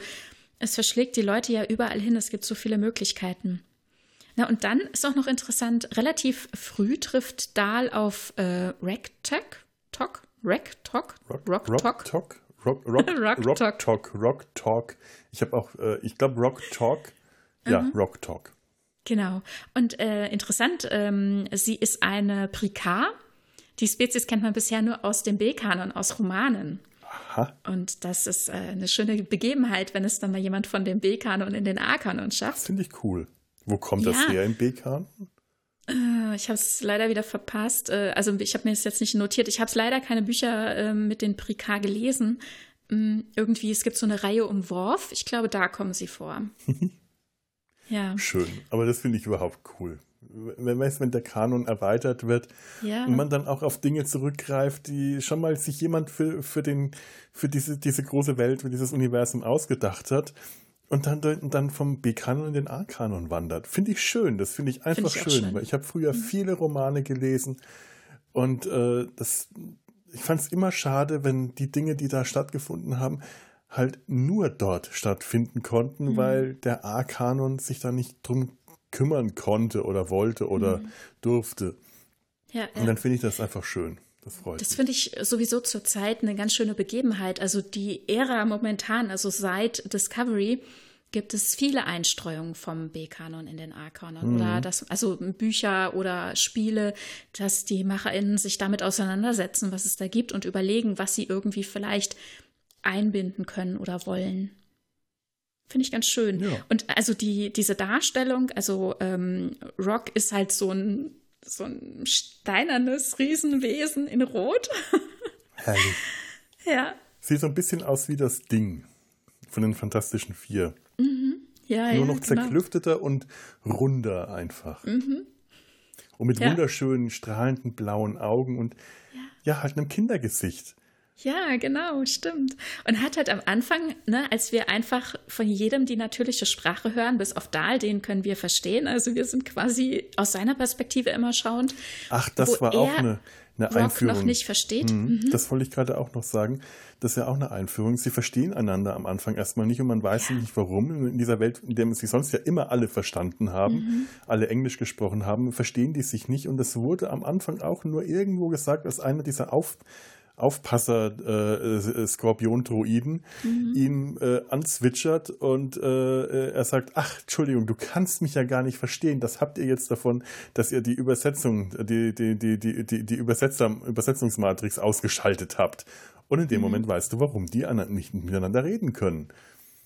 es verschlägt die Leute ja überall hin. Es gibt so viele Möglichkeiten. Na, und dann ist auch noch interessant, relativ früh trifft Dahl auf äh, Ragtag, Talk, Ragtalk, Rock, Rock Rock, Rock, Rock, [laughs] Rock Talk. Talk. Rock Talk. Ich habe auch, äh, ich glaube Rock Talk. Ja, mhm. Rock Talk. Genau. Und äh, interessant, ähm, sie ist eine Prikar. Die Spezies kennt man bisher nur aus dem B-Kanon, aus Romanen. Aha. Und das ist äh, eine schöne Begebenheit, wenn es dann mal jemand von dem B-Kanon in den A-Kanon schafft. Das finde ich cool. Wo kommt ja. das her im B-Kanon? Äh, ich habe es leider wieder verpasst. Äh, also ich habe mir das jetzt nicht notiert. Ich habe es leider keine Bücher äh, mit den Prikar gelesen. Mm, irgendwie, es gibt so eine Reihe um Worf. Ich glaube, da kommen sie vor. [laughs] ja. Schön. Aber das finde ich überhaupt cool. Wenn, wenn der Kanon erweitert wird ja. und man dann auch auf Dinge zurückgreift, die schon mal sich jemand für, für, den, für diese, diese große Welt, für dieses Universum ausgedacht hat und dann, dann vom B-Kanon in den A-Kanon wandert. Finde ich schön, das finde ich einfach find ich schön, schön, weil ich habe früher mhm. viele Romane gelesen und äh, das, ich fand es immer schade, wenn die Dinge, die da stattgefunden haben, halt nur dort stattfinden konnten, mhm. weil der A-Kanon sich da nicht drum kümmern konnte oder wollte oder mhm. durfte. Ja, ja. Und dann finde ich das einfach schön. Das freut Das finde ich sowieso zurzeit eine ganz schöne Begebenheit. Also die Ära momentan, also seit Discovery, gibt es viele Einstreuungen vom B-Kanon in den A-Kanon. Mhm. Oder das, also Bücher oder Spiele, dass die MacherInnen sich damit auseinandersetzen, was es da gibt und überlegen, was sie irgendwie vielleicht einbinden können oder wollen. Finde ich ganz schön. Ja. Und also die, diese Darstellung, also ähm, Rock ist halt so ein so ein steinernes Riesenwesen in Rot. [laughs] Herrlich. Ja. Sieht so ein bisschen aus wie das Ding von den Fantastischen Vier. Mhm. Ja, Nur ja, noch genau. zerklüfteter und runder einfach. Mhm. Und mit ja. wunderschönen, strahlenden blauen Augen und ja halt einem Kindergesicht. Ja, genau, stimmt. Und hat halt am Anfang, ne, als wir einfach von jedem die natürliche Sprache hören, bis auf Dahl, den können wir verstehen. Also wir sind quasi aus seiner Perspektive immer schauend. Ach, das war auch eine, eine Einführung. noch nicht versteht. Mhm. Mhm. Das wollte ich gerade auch noch sagen. Das ist ja auch eine Einführung. Sie verstehen einander am Anfang erstmal nicht und man weiß ja. nicht warum. In dieser Welt, in der sie sonst ja immer alle verstanden haben, mhm. alle Englisch gesprochen haben, verstehen die sich nicht. Und das wurde am Anfang auch nur irgendwo gesagt, als einer dieser Auf Aufpasser äh, äh, Skorpion-Droiden mhm. ihn äh, anzwitschert und äh, er sagt, ach, Entschuldigung, du kannst mich ja gar nicht verstehen. Das habt ihr jetzt davon, dass ihr die Übersetzung, die, die, die, die, die, die Übersetzer, Übersetzungsmatrix ausgeschaltet habt. Und in dem mhm. Moment weißt du, warum die anderen nicht miteinander reden können.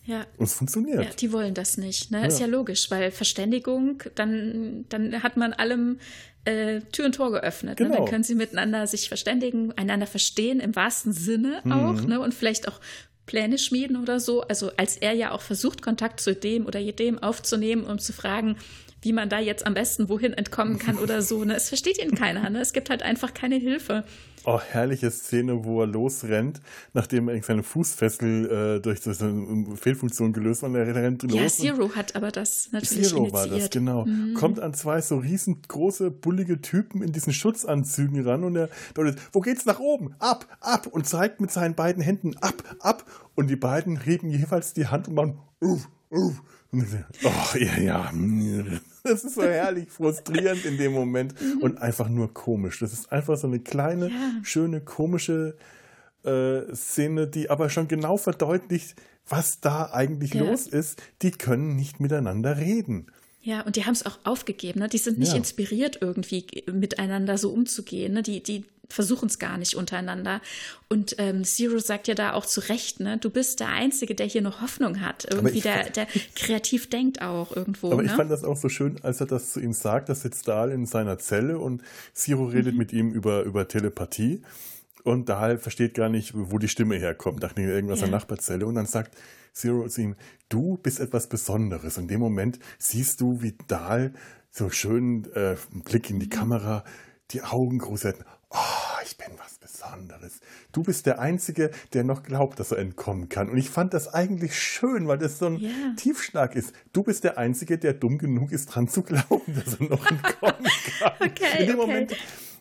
Ja. Und es funktioniert. Ja, die wollen das nicht. Ne? Ja. Ist ja logisch, weil Verständigung, dann, dann hat man allem äh, Tür und Tor geöffnet. Genau. Ne? Dann genau. können sie miteinander sich verständigen, einander verstehen im wahrsten Sinne mhm. auch ne? und vielleicht auch Pläne schmieden oder so. Also als er ja auch versucht, Kontakt zu dem oder jedem aufzunehmen, um zu fragen, wie man da jetzt am besten wohin entkommen kann oder so. Ne? Es versteht ihn keiner. Ne? Es gibt halt einfach keine Hilfe. Oh, herrliche Szene, wo er losrennt, nachdem er seine Fußfessel äh, durch eine Fehlfunktion gelöst war. Er rennt los. Ja, Zero hat aber das natürlich Zero initiiert. war das, genau. Mhm. Kommt an zwei so riesengroße, bullige Typen in diesen Schutzanzügen ran und er deutet, wo geht's nach oben? Ab, ab! Und zeigt mit seinen beiden Händen ab, ab! Und die beiden heben jeweils die Hand und machen, uff, uff. Oh, ja, ja. [laughs] Das ist so herrlich frustrierend in dem Moment mhm. und einfach nur komisch. Das ist einfach so eine kleine, ja. schöne, komische äh, Szene, die aber schon genau verdeutlicht, was da eigentlich ja. los ist. Die können nicht miteinander reden. Ja, und die haben es auch aufgegeben. Ne? Die sind nicht ja. inspiriert, irgendwie miteinander so umzugehen. Ne? Die, die versuchen es gar nicht untereinander. Und ähm, Zero sagt ja da auch zu Recht, ne? du bist der Einzige, der hier noch Hoffnung hat. Irgendwie der, der kreativ denkt auch irgendwo. Aber ne? ich fand das auch so schön, als er das zu ihm sagt, da sitzt Dahl in seiner Zelle und Zero redet mhm. mit ihm über, über Telepathie. Und Dahl versteht gar nicht, wo die Stimme herkommt, dachte irgendwas ja. in der Nachbarzelle. Und dann sagt Zero zu ihm, du bist etwas Besonderes. In dem Moment siehst du, wie Dahl so schön äh, Blick in die mhm. Kamera, die Augen groß hat. Oh, ich bin was Besonderes. Du bist der Einzige, der noch glaubt, dass er entkommen kann. Und ich fand das eigentlich schön, weil das so ein yeah. Tiefschlag ist. Du bist der Einzige, der dumm genug ist, dran zu glauben, dass er noch entkommen [laughs] kann. okay, In dem okay. Moment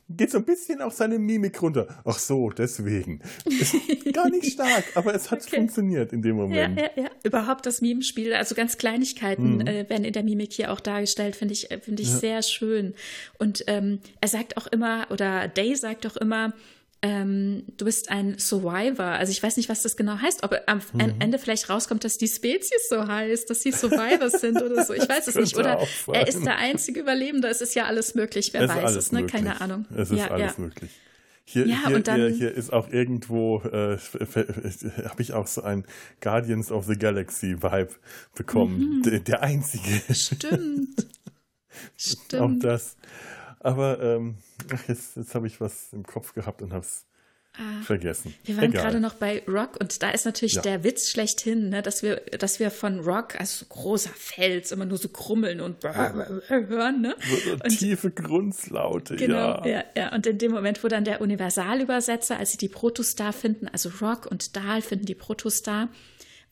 geht so ein bisschen auch seine Mimik runter. Ach so, deswegen. Ist [laughs] gar nicht stark, aber es hat okay. funktioniert in dem Moment. Ja, ja, ja. Überhaupt das Mimenspiel, also ganz Kleinigkeiten mhm. äh, werden in der Mimik hier auch dargestellt, finde ich, äh, finde ich ja. sehr schön. Und ähm, er sagt auch immer, oder Day sagt auch immer, ähm, du bist ein Survivor. Also ich weiß nicht, was das genau heißt, ob am mhm. Ende vielleicht rauskommt, dass die Spezies so heißt, dass sie Survivors [laughs] sind oder so. Ich weiß es nicht. Oder er ist der einzige Überlebende. Es ist ja alles möglich. Wer es weiß es, ne? Keine Ahnung. Es ist ja, alles ja. möglich. Hier, ja, hier, dann, hier, hier, ist auch irgendwo, äh, habe ich auch so ein Guardians of the Galaxy Vibe bekommen. Mhm. Der, der, einzige. Stimmt. [laughs] Stimmt. Auch das. Aber ähm, jetzt, jetzt habe ich was im Kopf gehabt und habe es ah, vergessen. Wir waren gerade noch bei Rock und da ist natürlich ja. der Witz schlechthin, ne, dass wir, dass wir von Rock als so großer Fels immer nur so krummeln und hören, ne? So, und, tiefe Grunzlaute, genau, ja. ja. Ja, und in dem Moment, wo dann der Universalübersetzer, als sie die Protostar finden, also Rock und Dahl finden die Protostar,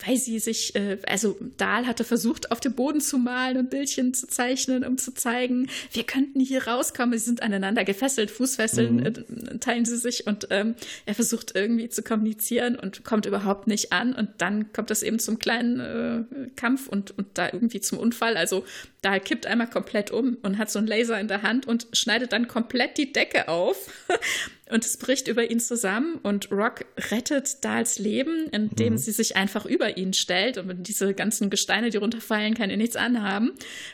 weil sie sich, äh, also Dahl hatte versucht, auf dem Boden zu malen und Bildchen zu zeichnen, um zu zeigen, wir könnten hier rauskommen. Sie sind aneinander gefesselt, Fußfesseln mhm. äh, teilen sie sich und ähm, er versucht irgendwie zu kommunizieren und kommt überhaupt nicht an. Und dann kommt es eben zum kleinen äh, Kampf und, und da irgendwie zum Unfall. Also Dahl kippt einmal komplett um und hat so einen Laser in der Hand und schneidet dann komplett die Decke auf. [laughs] Und es bricht über ihn zusammen und Rock rettet Dahls Leben, indem mhm. sie sich einfach über ihn stellt und diese ganzen Gesteine, die runterfallen, kann er nichts anhaben.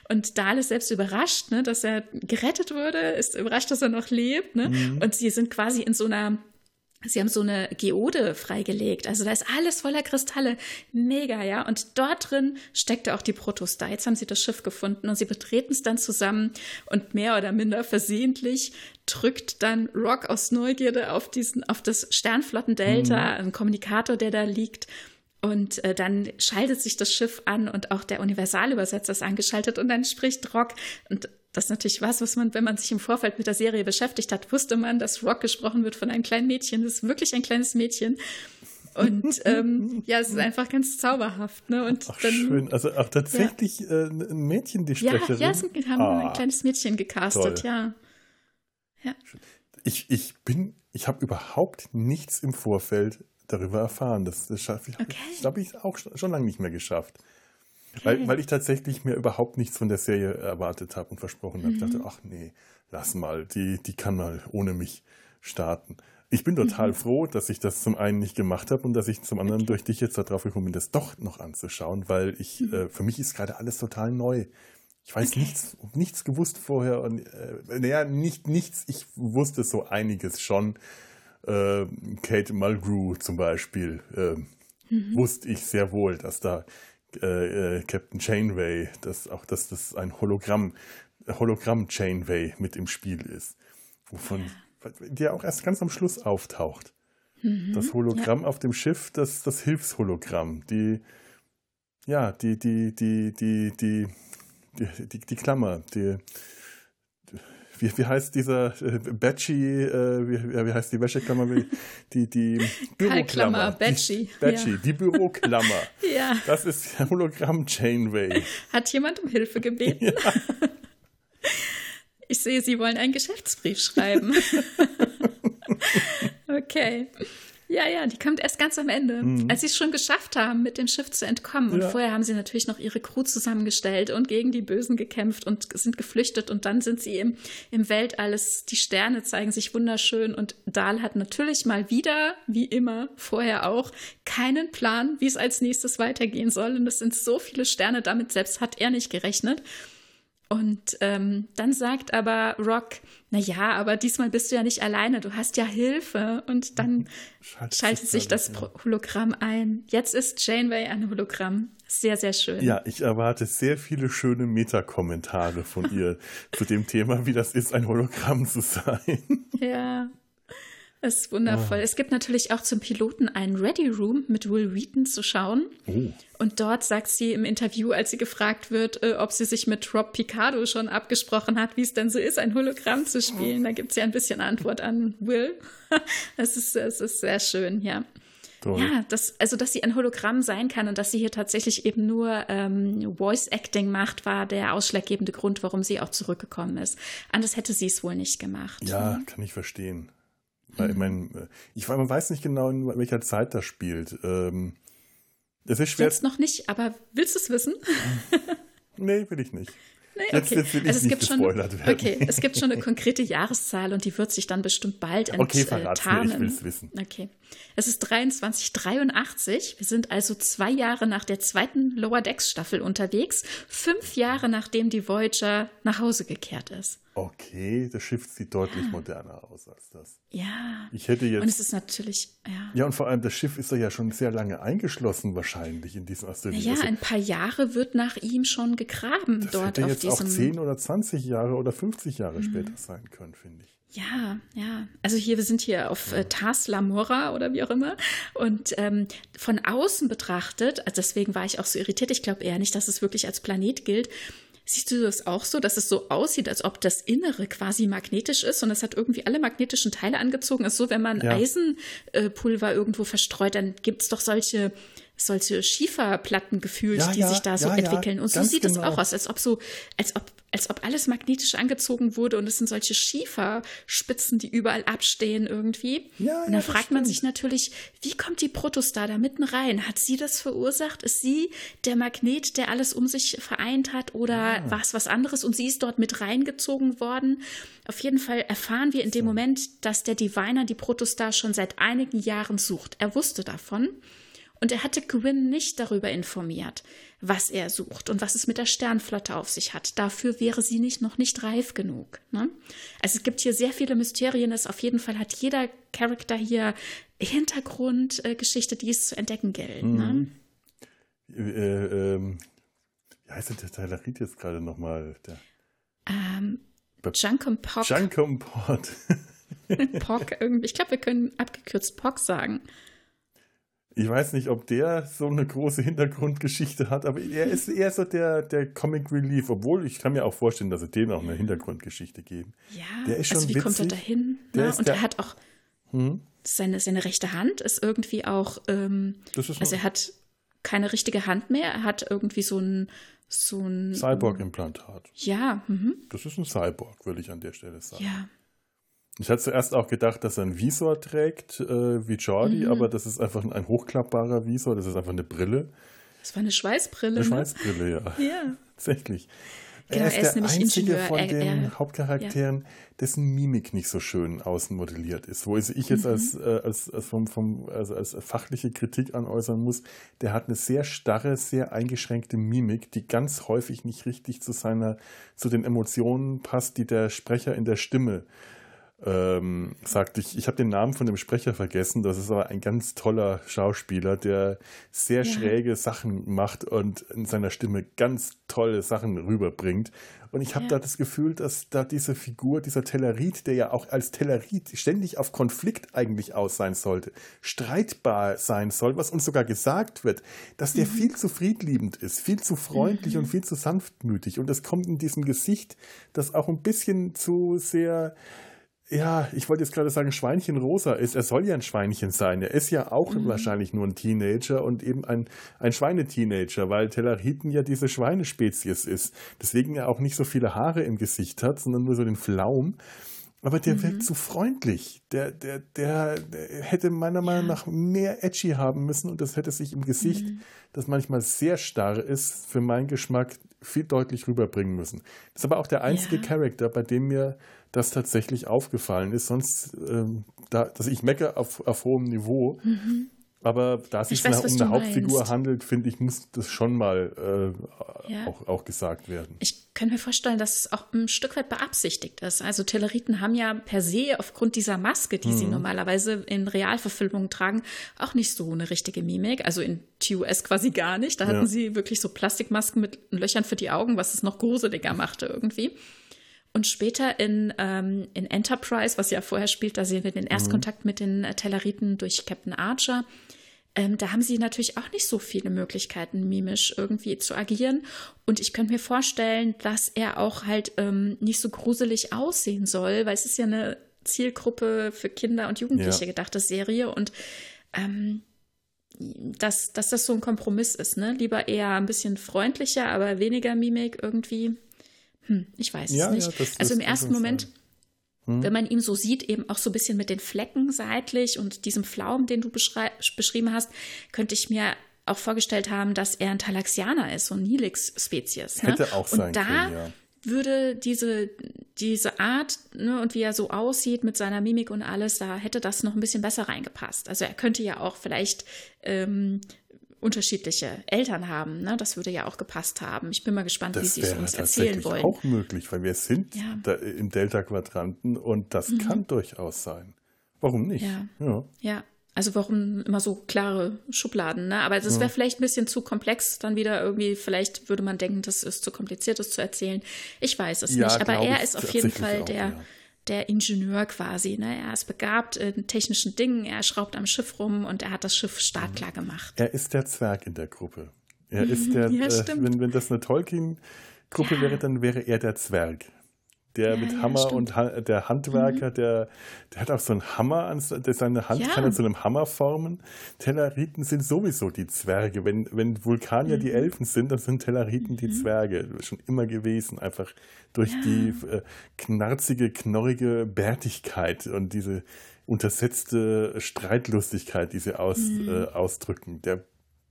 Und Dahl ist selbst überrascht, ne, dass er gerettet wurde, ist überrascht, dass er noch lebt. Ne? Mhm. Und sie sind quasi in so einer Sie haben so eine Geode freigelegt. Also da ist alles voller Kristalle. Mega, ja. Und dort drin steckte auch die Protostar. Jetzt haben sie das Schiff gefunden und sie betreten es dann zusammen und mehr oder minder versehentlich drückt dann Rock aus Neugierde auf diesen, auf das Sternflottendelta, mhm. ein Kommunikator, der da liegt. Und äh, dann schaltet sich das Schiff an und auch der Universalübersetzer ist angeschaltet und dann spricht Rock. Und das ist natürlich was, was man, wenn man sich im Vorfeld mit der Serie beschäftigt hat, wusste man, dass Rock gesprochen wird von einem kleinen Mädchen. Das ist wirklich ein kleines Mädchen. Und [laughs] ähm, ja, es ist einfach ganz zauberhaft. Ne? Und Ach, dann, schön. Also auch tatsächlich ja. äh, ein Mädchen, die Sprecherin. Ja, ja sie haben ah, ein kleines Mädchen gecastet, toll. ja. ja. Ich, ich bin, ich habe überhaupt nichts im Vorfeld darüber erfahren. Das, das schaffe ich, okay. glaube ich, auch schon, schon lange nicht mehr geschafft. Weil, weil ich tatsächlich mir überhaupt nichts von der Serie erwartet habe und versprochen habe. Mhm. Ich dachte, ach nee, lass mal, die, die kann mal ohne mich starten. Ich bin total mhm. froh, dass ich das zum einen nicht gemacht habe und dass ich zum anderen durch dich jetzt darauf gekommen bin, das doch noch anzuschauen, weil ich, mhm. äh, für mich ist gerade alles total neu. Ich weiß okay. nichts, nichts gewusst vorher und äh, naja, nicht nichts, ich wusste so einiges schon. Äh, Kate Mulgrew zum Beispiel, äh, mhm. wusste ich sehr wohl, dass da äh, äh, Captain Chainway, dass auch dass das ein Hologramm, Hologramm Chainway mit im Spiel ist, wovon der auch erst ganz am Schluss auftaucht. Mhm, das Hologramm ja. auf dem Schiff, das das Hilfshologramm, die ja die die die die die die, die, die Klammer, die wie, wie heißt dieser äh, Batchy, äh, wie, wie heißt die Wäscheklammer? Die, die [laughs] Büroklammer. Batchy. Batchy, ja. die Büroklammer. [laughs] ja. Das ist Hologramm Chainway. Hat jemand um Hilfe gebeten? Ja. [laughs] Ich sehe, Sie wollen einen Geschäftsbrief schreiben. okay. Ja, ja, die kommt erst ganz am Ende, mhm. als sie es schon geschafft haben, mit dem Schiff zu entkommen. Und ja. vorher haben sie natürlich noch ihre Crew zusammengestellt und gegen die Bösen gekämpft und sind geflüchtet. Und dann sind sie im, im Weltall. Die Sterne zeigen sich wunderschön. Und Dahl hat natürlich mal wieder, wie immer, vorher auch, keinen Plan, wie es als nächstes weitergehen soll. Und es sind so viele Sterne, damit selbst hat er nicht gerechnet. Und ähm, dann sagt aber Rock, na ja, aber diesmal bist du ja nicht alleine, du hast ja Hilfe. Und dann Schaltet [laughs] schaltet sich das ja. Hologramm ein. Jetzt ist Janeway ein Hologramm. Sehr, sehr schön. Ja, ich erwarte sehr viele schöne Metakommentare von ihr [laughs] zu dem Thema, wie das ist, ein Hologramm zu sein. Ja. Das ist wundervoll. Oh. Es gibt natürlich auch zum Piloten einen Ready Room mit Will Wheaton zu schauen. Oh. Und dort sagt sie im Interview, als sie gefragt wird, äh, ob sie sich mit Rob Picardo schon abgesprochen hat, wie es denn so ist, ein Hologramm zu spielen. Da gibt es ja ein bisschen Antwort an Will. [laughs] das, ist, das ist sehr schön, ja. Toll. Ja, das, also dass sie ein Hologramm sein kann und dass sie hier tatsächlich eben nur ähm, Voice Acting macht, war der ausschlaggebende Grund, warum sie auch zurückgekommen ist. Anders hätte sie es wohl nicht gemacht. Ja, mhm. kann ich verstehen. Weil, ich meine, ich man weiß nicht genau, in welcher Zeit das spielt. Ähm, das ist schwer. Jetzt noch nicht, aber willst du es wissen? [laughs] nee, will ich nicht. Nee, okay. Jetzt, jetzt will ich also es nicht gibt schon, werden. Okay, es gibt schon eine [laughs] konkrete Jahreszahl und die wird sich dann bestimmt bald enttarnen. Okay, verrat's mir, ich will es wissen. Okay. Es ist 2383. Wir sind also zwei Jahre nach der zweiten Lower Decks Staffel unterwegs, fünf Jahre nachdem die Voyager nach Hause gekehrt ist. Okay, das Schiff sieht deutlich ja. moderner aus als das. Ja. Ich hätte jetzt. Und es ist natürlich, ja. Ja, und vor allem das Schiff ist ja schon sehr lange eingeschlossen wahrscheinlich in diesem Asteroid. Ja, also, ein paar Jahre wird nach ihm schon gegraben das dort hätte jetzt auch 10 oder 20 Jahre oder 50 Jahre mhm. später sein können, finde ich. Ja, ja. Also hier, wir sind hier auf äh, Tars Lamora oder wie auch immer. Und ähm, von außen betrachtet, also deswegen war ich auch so irritiert, ich glaube eher nicht, dass es wirklich als Planet gilt, Siehst du das auch so, dass es so aussieht, als ob das Innere quasi magnetisch ist und es hat irgendwie alle magnetischen Teile angezogen? ist so, wenn man ja. Eisenpulver irgendwo verstreut, dann gibt es doch solche solche Schieferplatten gefühlt, ja, die ja, sich da so entwickeln. Und so sieht genau. es auch aus, als ob so, als ob, als ob alles magnetisch angezogen wurde und es sind solche Schieferspitzen, die überall abstehen irgendwie. Ja, und dann fragt man sich natürlich, wie kommt die Protostar da mitten rein? Hat sie das verursacht? Ist sie der Magnet, der alles um sich vereint hat oder war es was anderes und sie ist dort mit reingezogen worden? Auf jeden Fall erfahren wir in dem Moment, dass der Diviner die Protostar schon seit einigen Jahren sucht. Er wusste davon. Und er hatte Gwyn nicht darüber informiert, was er sucht und was es mit der Sternflotte auf sich hat. Dafür wäre sie nicht, noch nicht reif genug. Ne? Also es gibt hier sehr viele Mysterien. Es auf jeden Fall hat jeder Charakter hier Hintergrundgeschichte, äh, die es zu entdecken gilt. Ne? Mhm. Ne? Äh, ähm, wie heißt der Teilerit jetzt gerade nochmal? Ähm, Junkenpock. Junkenport. Pock [laughs] irgendwie. Ich glaube, wir können abgekürzt Pock sagen. Ich weiß nicht, ob der so eine große Hintergrundgeschichte hat, aber er ist eher so der, der Comic Relief, obwohl ich kann mir auch vorstellen, dass es dem auch eine Hintergrundgeschichte geben. Ja, der ist schon also wie witzig. kommt er dahin? Der ne? Und er hat auch hm? seine, seine rechte Hand ist irgendwie auch, ähm, ist also er hat keine richtige Hand mehr, er hat irgendwie so ein so ein Cyborg-Implantat. Ja. Mhm. Das ist ein Cyborg, würde ich an der Stelle sagen. Ja. Ich hatte zuerst auch gedacht, dass er einen Visor trägt, äh, wie Jordi, mhm. aber das ist einfach ein hochklappbarer Visor, das ist einfach eine Brille. Das war eine Schweißbrille. Eine ne? Schweißbrille, ja. [laughs] Ja. Tatsächlich. Genau, er ist, er ist der einzige Ingenieur. von er, den er, Hauptcharakteren, ja. dessen Mimik nicht so schön außen modelliert ist. Wo ich jetzt mhm. als, äh, als, als, vom, vom, also als fachliche Kritik anäußern muss, der hat eine sehr starre, sehr eingeschränkte Mimik, die ganz häufig nicht richtig zu seiner, zu den Emotionen passt, die der Sprecher in der Stimme äh, ähm, sagt, ich, ich habe den Namen von dem Sprecher vergessen, das ist aber ein ganz toller Schauspieler, der sehr ja. schräge Sachen macht und in seiner Stimme ganz tolle Sachen rüberbringt. Und ich habe ja. da das Gefühl, dass da diese Figur, dieser Tellerit, der ja auch als Tellerit ständig auf Konflikt eigentlich aus sein sollte, streitbar sein soll, was uns sogar gesagt wird, dass der mhm. viel zu friedliebend ist, viel zu freundlich mhm. und viel zu sanftmütig. Und das kommt in diesem Gesicht, das auch ein bisschen zu sehr ja, ich wollte jetzt gerade sagen, Schweinchen rosa ist. Er soll ja ein Schweinchen sein. Er ist ja auch mhm. wahrscheinlich nur ein Teenager und eben ein, ein Schweineteenager, weil Telleriten ja diese Schweinespezies ist. Deswegen er auch nicht so viele Haare im Gesicht hat, sondern nur so den Flaum. Aber der mhm. wirkt zu freundlich. Der, der, der, der, hätte meiner Meinung nach mehr Edgy haben müssen und das hätte sich im Gesicht, mhm. das manchmal sehr starr ist, für meinen Geschmack viel deutlich rüberbringen müssen. Das ist aber auch der einzige ja. Charakter, bei dem mir das tatsächlich aufgefallen ist. Sonst, ähm, da, dass ich mecke auf, auf hohem Niveau. Mhm. Aber da es sich um eine Hauptfigur meinst. handelt, finde ich, muss das schon mal äh, ja. auch, auch gesagt werden. Ich kann mir vorstellen, dass es auch ein Stück weit beabsichtigt ist. Also Telleriten haben ja per se aufgrund dieser Maske, die mhm. sie normalerweise in Realverfilmungen tragen, auch nicht so eine richtige Mimik. Also in TUS quasi gar nicht. Da hatten ja. sie wirklich so Plastikmasken mit Löchern für die Augen, was es noch gruseliger machte irgendwie. Und später in, ähm, in Enterprise, was ja vorher spielt, da sehen wir den Erstkontakt mhm. mit den äh, Telleriten durch Captain Archer. Ähm, da haben sie natürlich auch nicht so viele Möglichkeiten, mimisch irgendwie zu agieren. Und ich könnte mir vorstellen, dass er auch halt ähm, nicht so gruselig aussehen soll, weil es ist ja eine Zielgruppe für Kinder und Jugendliche ja. gedachte Serie. Und ähm, dass, dass das so ein Kompromiss ist, ne? Lieber eher ein bisschen freundlicher, aber weniger Mimik irgendwie. Hm, ich weiß ja, es nicht. Ja, das, also im ersten Moment, hm. wenn man ihn so sieht, eben auch so ein bisschen mit den Flecken seitlich und diesem Flaum, den du beschrieben hast, könnte ich mir auch vorgestellt haben, dass er ein Talaxianer ist, so ein Nilix-Spezies. Ne? Hätte auch sein und da, können, ja. würde diese, diese Art ne, und wie er so aussieht mit seiner Mimik und alles, da hätte das noch ein bisschen besser reingepasst. Also er könnte ja auch vielleicht ähm, unterschiedliche Eltern haben. Ne? Das würde ja auch gepasst haben. Ich bin mal gespannt, das wie sie es uns erzählen wollen. Das ist auch möglich, weil wir sind ja. da im Delta-Quadranten und das mhm. kann durchaus sein. Warum nicht? Ja. ja. ja. Also warum immer so klare Schubladen, ne? Aber das wäre ja. vielleicht ein bisschen zu komplex, dann wieder irgendwie, vielleicht würde man denken, das ist zu kompliziert, das zu erzählen. Ich weiß es nicht. Aber er ist auf jeden Fall auch, der. Der Ingenieur quasi, ne? Er ist begabt in technischen Dingen, er schraubt am Schiff rum und er hat das Schiff startklar gemacht. Er ist der Zwerg in der Gruppe. Er ist der, ja, äh, wenn, wenn das eine Tolkien-Gruppe wäre, dann wäre er der Zwerg der ja, mit Hammer ja, und ha der Handwerker, mhm. der, der hat auch so einen Hammer, an, der seine Hand ja. kann er zu einem Hammer formen. Telleriten sind sowieso die Zwerge. Wenn, wenn Vulkanier mhm. die Elfen sind, dann sind Telleriten mhm. die Zwerge. Schon immer gewesen, einfach durch die äh, knarzige, knorrige Bärtigkeit und diese untersetzte Streitlustigkeit, die sie aus, mhm. äh, ausdrücken. Der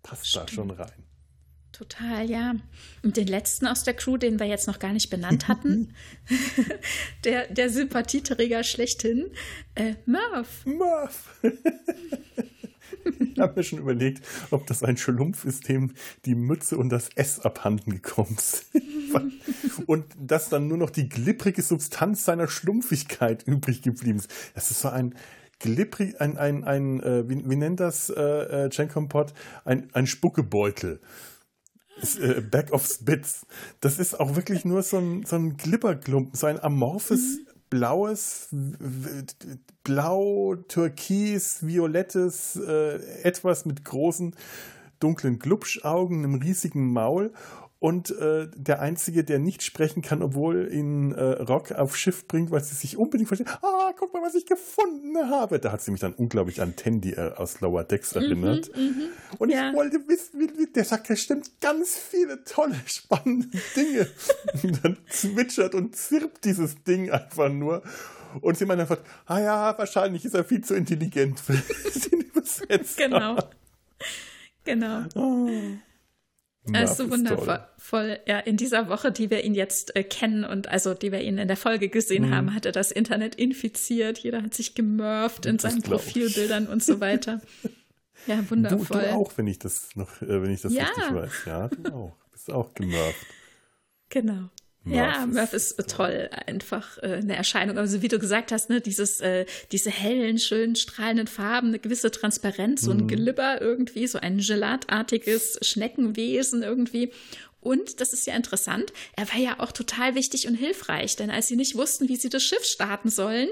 passt Stimmt. da schon rein. Total, ja. Und den letzten aus der Crew, den wir jetzt noch gar nicht benannt hatten, [laughs] der, der Sympathieträger schlechthin, äh, Murph. Murph. ich habe mir schon überlegt, ob das ein Schlumpf ist, dem die Mütze und das S abhanden gekommen sind. und dass dann nur noch die glibbrige Substanz seiner Schlumpfigkeit übrig geblieben ist. Das ist so ein glibbrig, ein, ein, ein äh, wie, wie nennt das äh, Jen äh? Ein, ein Spuckebeutel. Äh, Back of Spits. Das ist auch wirklich nur so ein, so ein Glibberklumpen, so ein amorphes, mhm. blaues, blau, türkis, violettes, äh, etwas mit großen, dunklen Glubschaugen, einem riesigen Maul und äh, der Einzige, der nicht sprechen kann, obwohl ihn äh, Rock auf Schiff bringt, weil sie sich unbedingt versteht. Ah, guck mal, was ich gefunden habe. Da hat sie mich dann unglaublich an Tandy äh, aus Lower Decks mhm, erinnert. Mhm, und ja. ich wollte wissen, wie, wie, der sagt, er stimmt ganz viele tolle, spannende Dinge. [laughs] und dann zwitschert und zirpt dieses Ding einfach nur. Und sie meint einfach, ah ja, wahrscheinlich ist er viel zu intelligent für [laughs] den Übersetzer. Genau. Genau. Oh. Ist so wundervoll. Ja, in dieser Woche, die wir ihn jetzt äh, kennen und also die wir ihn in der Folge gesehen mhm. haben, hat er das Internet infiziert. Jeder hat sich gemurft in seinen Profilbildern und so weiter. Ja, wundervoll. Du, du, auch, wenn ich das noch, äh, wenn ich das ja. richtig weiß. Ja, du auch. Bist auch gemurft. Genau. Murph ja, Murph ist toll, einfach äh, eine Erscheinung. Also wie du gesagt hast, ne, dieses, äh, diese hellen, schönen, strahlenden Farben, eine gewisse Transparenz, so ein mhm. Glibber irgendwie, so ein gelatartiges Schneckenwesen irgendwie. Und das ist ja interessant, er war ja auch total wichtig und hilfreich, denn als sie nicht wussten, wie sie das Schiff starten sollen,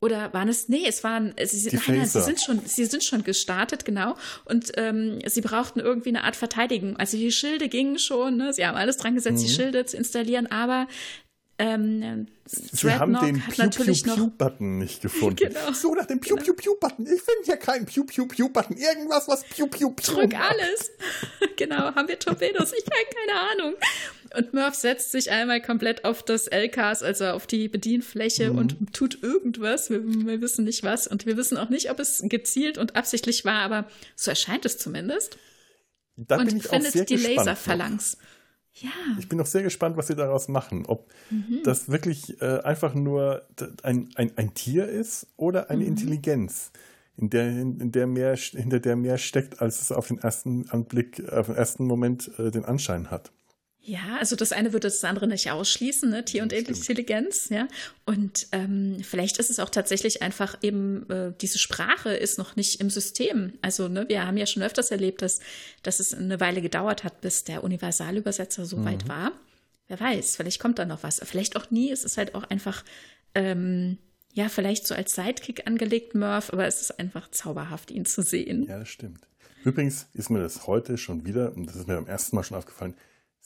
oder waren es? Nee, es waren. Sie sind, nein, nein, sie sind schon, sie sind schon gestartet, genau. Und ähm, sie brauchten irgendwie eine Art Verteidigung. Also die Schilde gingen schon, ne? Sie haben alles dran gesetzt, mhm. die Schilde zu installieren, aber ähm, Sie haben den Pew-Pew-Pew-Button nicht [laughs] gefunden. genau. So nach dem Pew-Pew-Pew-Button. Ich finde ja keinen Pew-Pew-Pew-Button. Irgendwas, was Pew-Pew-Pew Drück alles. [laughs] genau. Haben wir Torpedos? Ich habe keine Ahnung. Und Murph setzt sich einmal komplett auf das LKs, also auf die Bedienfläche mhm. und tut irgendwas. Wir, wir, wissen nicht was und wir wissen auch nicht, ob es gezielt und absichtlich war, aber so erscheint es zumindest. Da und findet die Laserphalanx. Ja. Ich bin noch sehr gespannt, was sie daraus machen. Ob mhm. das wirklich äh, einfach nur ein, ein, ein Tier ist oder eine mhm. Intelligenz, in der, in der mehr, hinter der mehr steckt, als es auf den ersten Anblick, auf den ersten Moment äh, den Anschein hat. Ja, also das eine würde das andere nicht ausschließen, ne? Tier- und Intelligenz, ja. Und ähm, vielleicht ist es auch tatsächlich einfach eben, äh, diese Sprache ist noch nicht im System. Also, ne, wir haben ja schon öfters erlebt, dass, dass es eine Weile gedauert hat, bis der Universalübersetzer so mhm. weit war. Wer weiß, vielleicht kommt da noch was. Vielleicht auch nie. Es ist halt auch einfach, ähm, ja, vielleicht so als Sidekick angelegt, Murph, aber es ist einfach zauberhaft, ihn zu sehen. Ja, das stimmt. Übrigens ist mir das heute schon wieder, und das ist mir beim ersten Mal schon aufgefallen,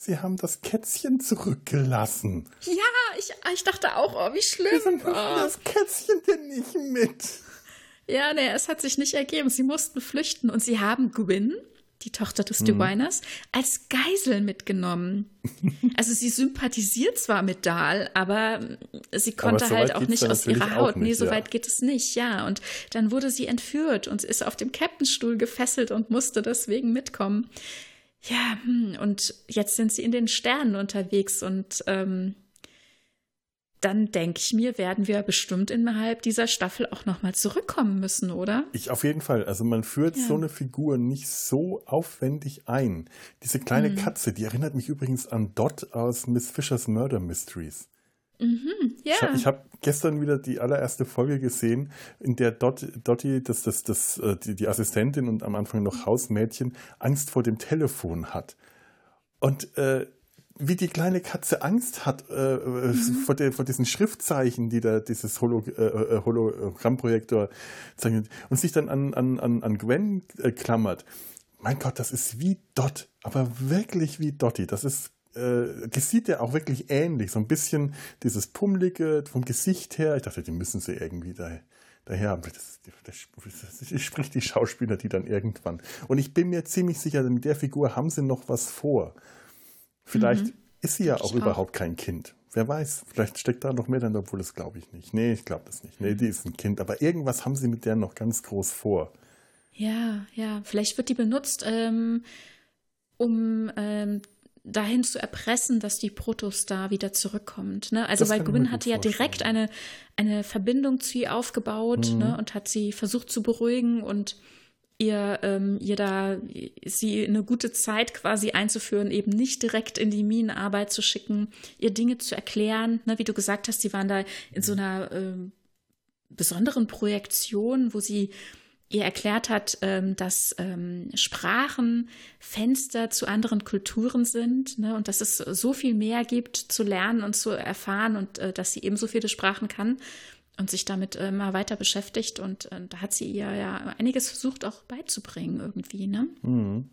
Sie haben das Kätzchen zurückgelassen. Ja, ich, ich dachte auch, oh, wie schlimm. Wieso oh. das Kätzchen denn nicht mit? Ja, nee, es hat sich nicht ergeben. Sie mussten flüchten und sie haben Gwyn, die Tochter des mhm. Dewiners, als Geisel mitgenommen. [laughs] Also sie sympathisiert zwar mit Dahl, aber sie konnte aber halt auch nicht aus ihrer Haut. Nicht, nee, so ja. weit geht es nicht, ja. Und dann wurde sie entführt und ist auf dem Captainstuhl gefesselt und musste deswegen mitkommen. Ja, hm, und jetzt sind sie in den Sternen unterwegs und ähm, dann denke ich mir, werden wir bestimmt innerhalb dieser Staffel auch nochmal zurückkommen müssen, oder? Ich auf jeden Fall. Also man führt ja. so eine Figur nicht so aufwendig ein. Diese kleine mhm. Katze, die erinnert mich übrigens an Dot aus Miss Fishers Murder Mysteries. Mhm, ja. Ich, ich habe gestern wieder die allererste Folge gesehen, in der Dot, Dottie, das, das, das, äh, die, die Assistentin und am Anfang noch Hausmädchen, Angst vor dem Telefon hat. Und äh, wie die kleine Katze Angst hat äh, mhm. vor, der, vor diesen Schriftzeichen, die da dieses Holo, äh, äh Hologrammprojektor zeichnet und sich dann an, an, an Gwen äh, klammert. Mein Gott, das ist wie Dot, aber wirklich wie Dottie. Das ist äh, die sieht ja auch wirklich ähnlich. So ein bisschen dieses Pummelige vom Gesicht her. Ich dachte, die müssen sie irgendwie da, daher haben. Das, das, das, das spricht die Schauspieler, die dann irgendwann. Und ich bin mir ziemlich sicher, mit der Figur haben sie noch was vor. Vielleicht mhm. ist sie ja auch, auch überhaupt kein Kind. Wer weiß, vielleicht steckt da noch mehr drin, obwohl das glaube ich nicht. Nee, ich glaube das nicht. Nee, die ist ein Kind. Aber irgendwas haben sie mit der noch ganz groß vor. Ja, ja. Vielleicht wird die benutzt, ähm, um ähm, dahin zu erpressen, dass die Protostar wieder zurückkommt. Ne? Also, das weil Gwyn hatte ja direkt eine, eine Verbindung zu ihr aufgebaut mhm. ne? und hat sie versucht zu beruhigen und ihr, ähm, ihr da sie eine gute Zeit quasi einzuführen, eben nicht direkt in die Minenarbeit zu schicken, ihr Dinge zu erklären. Ne, wie du gesagt hast, sie waren da in so einer äh, besonderen Projektion, wo sie ihr erklärt hat, ähm, dass ähm, Sprachen Fenster zu anderen Kulturen sind ne, und dass es so viel mehr gibt zu lernen und zu erfahren und äh, dass sie eben so viele Sprachen kann und sich damit äh, mal weiter beschäftigt. Und äh, da hat sie ihr ja einiges versucht auch beizubringen irgendwie, ne? Mhm.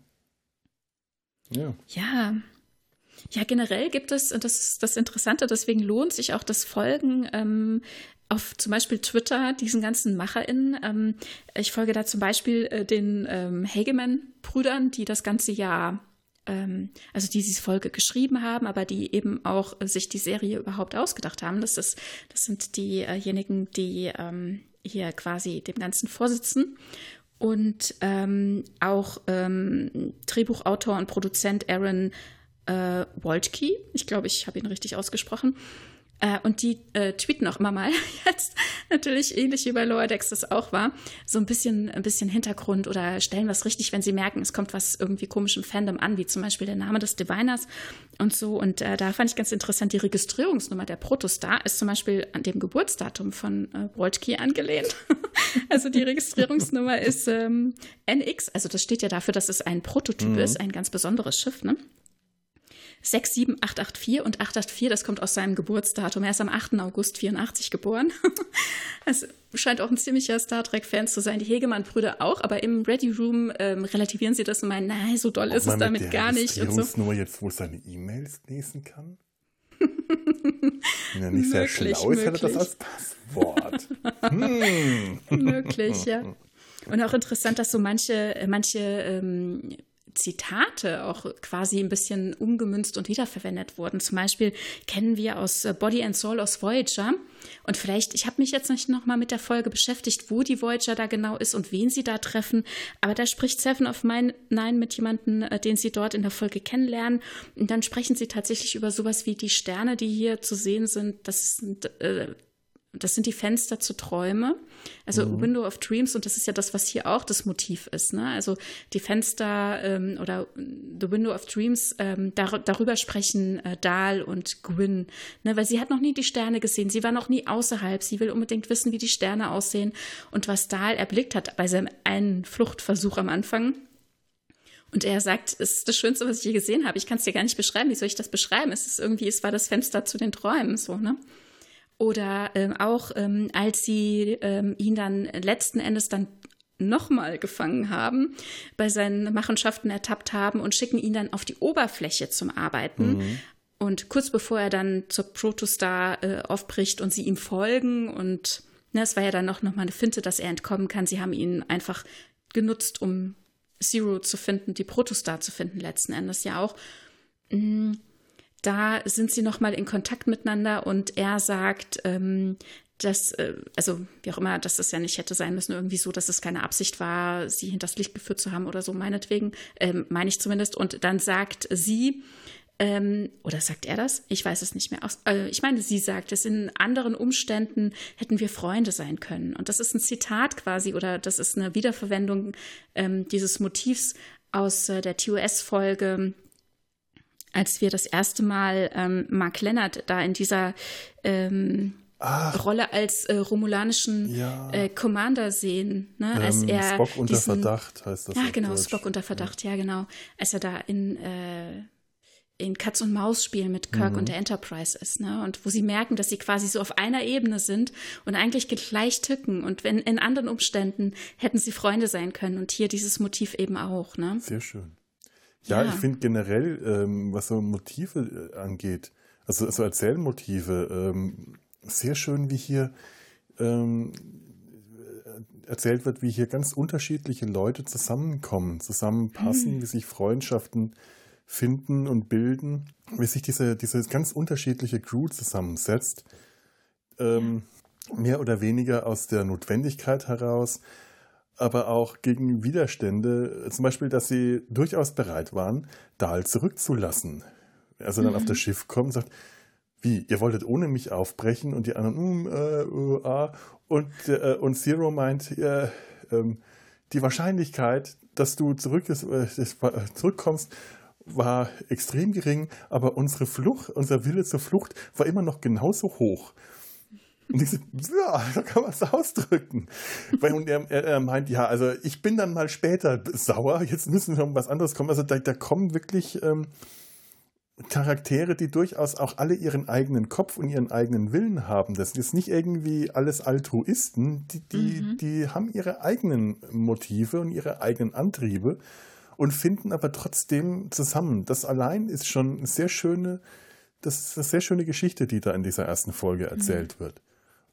Ja. Ja. Ja, generell gibt es, und das ist das Interessante, deswegen lohnt sich auch das Folgen ähm, auf zum Beispiel Twitter diesen ganzen MacherInnen. Ähm, ich folge da zum Beispiel äh, den ähm, Hageman-Brüdern, die das ganze Jahr ähm, also die diese Folge geschrieben haben, aber die eben auch äh, sich die Serie überhaupt ausgedacht haben. Das, ist, das sind diejenigen, die ähm, hier quasi dem Ganzen vorsitzen. Und ähm, auch ähm, Drehbuchautor und Produzent Aaron äh, Woltke, ich glaube, ich habe ihn richtig ausgesprochen, äh, und die äh, tweeten auch immer mal [laughs] jetzt natürlich ähnlich wie bei Lower Decks das auch war, so ein bisschen, ein bisschen Hintergrund oder stellen was richtig, wenn sie merken, es kommt was irgendwie komisch im Fandom an, wie zum Beispiel der Name des Diviners und so. Und äh, da fand ich ganz interessant, die Registrierungsnummer der Protostar ist zum Beispiel an dem Geburtsdatum von äh, Woltke angelehnt. [laughs] also die Registrierungsnummer [laughs] ist ähm, NX, also das steht ja dafür, dass es ein Prototyp mhm. ist, ein ganz besonderes Schiff, ne? 67884 und 884, das kommt aus seinem Geburtsdatum. Er ist am 8. August 84 geboren. [laughs] Es scheint auch ein ziemlicher Star Trek-Fan zu sein. Die Hegemann-Brüder auch, aber im Ready Room ähm, relativieren sie das und meinen, nein, so doll ist es damit gar nicht. Und so. nur jetzt, wo es seine E-Mails lesen kann? Wenn er nicht sehr schlau ist, hat er das als Passwort. [laughs] hm. Möglich, ja. [laughs] Und auch interessant, dass so manche, manche ähm, Zitate auch quasi ein bisschen umgemünzt und wiederverwendet wurden. Zum Beispiel kennen wir aus äh, Body and Soul aus Voyager. Und vielleicht, ich habe mich jetzt nicht nochmal mit der Folge beschäftigt, wo die Voyager da genau ist und wen sie da treffen. Aber da spricht Seven of Nine mit jemandem, äh, den sie dort in der Folge kennenlernen. Und dann sprechen sie tatsächlich über sowas wie die Sterne, die hier zu sehen sind. Das sind äh, das sind die Fenster zu Träume, also mhm. Window of Dreams und das ist ja das, was hier auch das Motiv ist. Ne? Also die Fenster ähm, oder The Window of Dreams, ähm, dar darüber sprechen äh, Dahl und Gwyn, ne? weil sie hat noch nie die Sterne gesehen, sie war noch nie außerhalb, sie will unbedingt wissen, wie die Sterne aussehen und was Dahl erblickt hat bei seinem einen Fluchtversuch am Anfang. Und er sagt, es ist das Schönste, was ich je gesehen habe. Ich kann es dir gar nicht beschreiben. Wie soll ich das beschreiben? Es ist irgendwie, es war das Fenster zu den Träumen, so, ne? Oder ähm, auch, ähm, als sie ähm, ihn dann letzten Endes dann nochmal gefangen haben, bei seinen Machenschaften ertappt haben und schicken ihn dann auf die Oberfläche zum Arbeiten. Mhm. Und kurz bevor er dann zur Protostar äh, aufbricht und sie ihm folgen und ne, es war ja dann noch, noch mal eine Finte, dass er entkommen kann. Sie haben ihn einfach genutzt, um Zero zu finden, die Protostar zu finden, letzten Endes ja auch. Mhm da sind sie nochmal in Kontakt miteinander und er sagt, ähm, dass, äh, also wie auch immer, dass es ja nicht hätte sein müssen, irgendwie so, dass es keine Absicht war, sie hinters Licht geführt zu haben oder so, meinetwegen, ähm, meine ich zumindest. Und dann sagt sie, ähm, oder sagt er das? Ich weiß es nicht mehr. Aus, äh, ich meine, sie sagt es, in anderen Umständen hätten wir Freunde sein können. Und das ist ein Zitat quasi, oder das ist eine Wiederverwendung ähm, dieses Motivs aus äh, der TOS-Folge als wir das erste Mal ähm, Mark Leonard da in dieser ähm, Rolle als äh, romulanischen ja. äh, Commander sehen. Ne? Als ähm, er Spock unter diesen, Verdacht heißt das. Ja, genau, Deutsch. Spock unter Verdacht, ja. ja, genau. Als er da in, äh, in Katz und Maus spielen mit Kirk mhm. und der Enterprise ist, ne? Und wo sie merken, dass sie quasi so auf einer Ebene sind und eigentlich gleich ticken. Und wenn in anderen Umständen hätten sie Freunde sein können und hier dieses Motiv eben auch, ne? Sehr schön. Ja, ja. ich finde generell, ähm, was so Motive äh, angeht, also, also Erzählmotive, ähm, sehr schön, wie hier ähm, erzählt wird, wie hier ganz unterschiedliche Leute zusammenkommen, zusammenpassen, mhm. wie sich Freundschaften finden und bilden, wie sich diese, diese ganz unterschiedliche Crew zusammensetzt. Ähm, mehr oder weniger aus der Notwendigkeit heraus, aber auch gegen Widerstände, zum Beispiel, dass sie durchaus bereit waren, Dahl zurückzulassen. Also dann mhm. auf das Schiff kommt und sagt, wie, ihr wolltet ohne mich aufbrechen und die anderen, mm, äh, uh, ah. und, äh, und Zero meint, äh, ähm, die Wahrscheinlichkeit, dass du zurück ist, äh, zurückkommst, war extrem gering, aber unsere Flucht, unser Wille zur Flucht war immer noch genauso hoch. Und ich so, ja, da kann man es ausdrücken. Und er, er, meint, ja, also ich bin dann mal später sauer, jetzt müssen wir um was anderes kommen. Also da, da kommen wirklich ähm, Charaktere, die durchaus auch alle ihren eigenen Kopf und ihren eigenen Willen haben. Das ist nicht irgendwie alles Altruisten, die, die, mhm. die haben ihre eigenen Motive und ihre eigenen Antriebe und finden aber trotzdem zusammen. Das allein ist schon eine sehr schöne, das ist eine sehr schöne Geschichte, die da in dieser ersten Folge erzählt mhm. wird.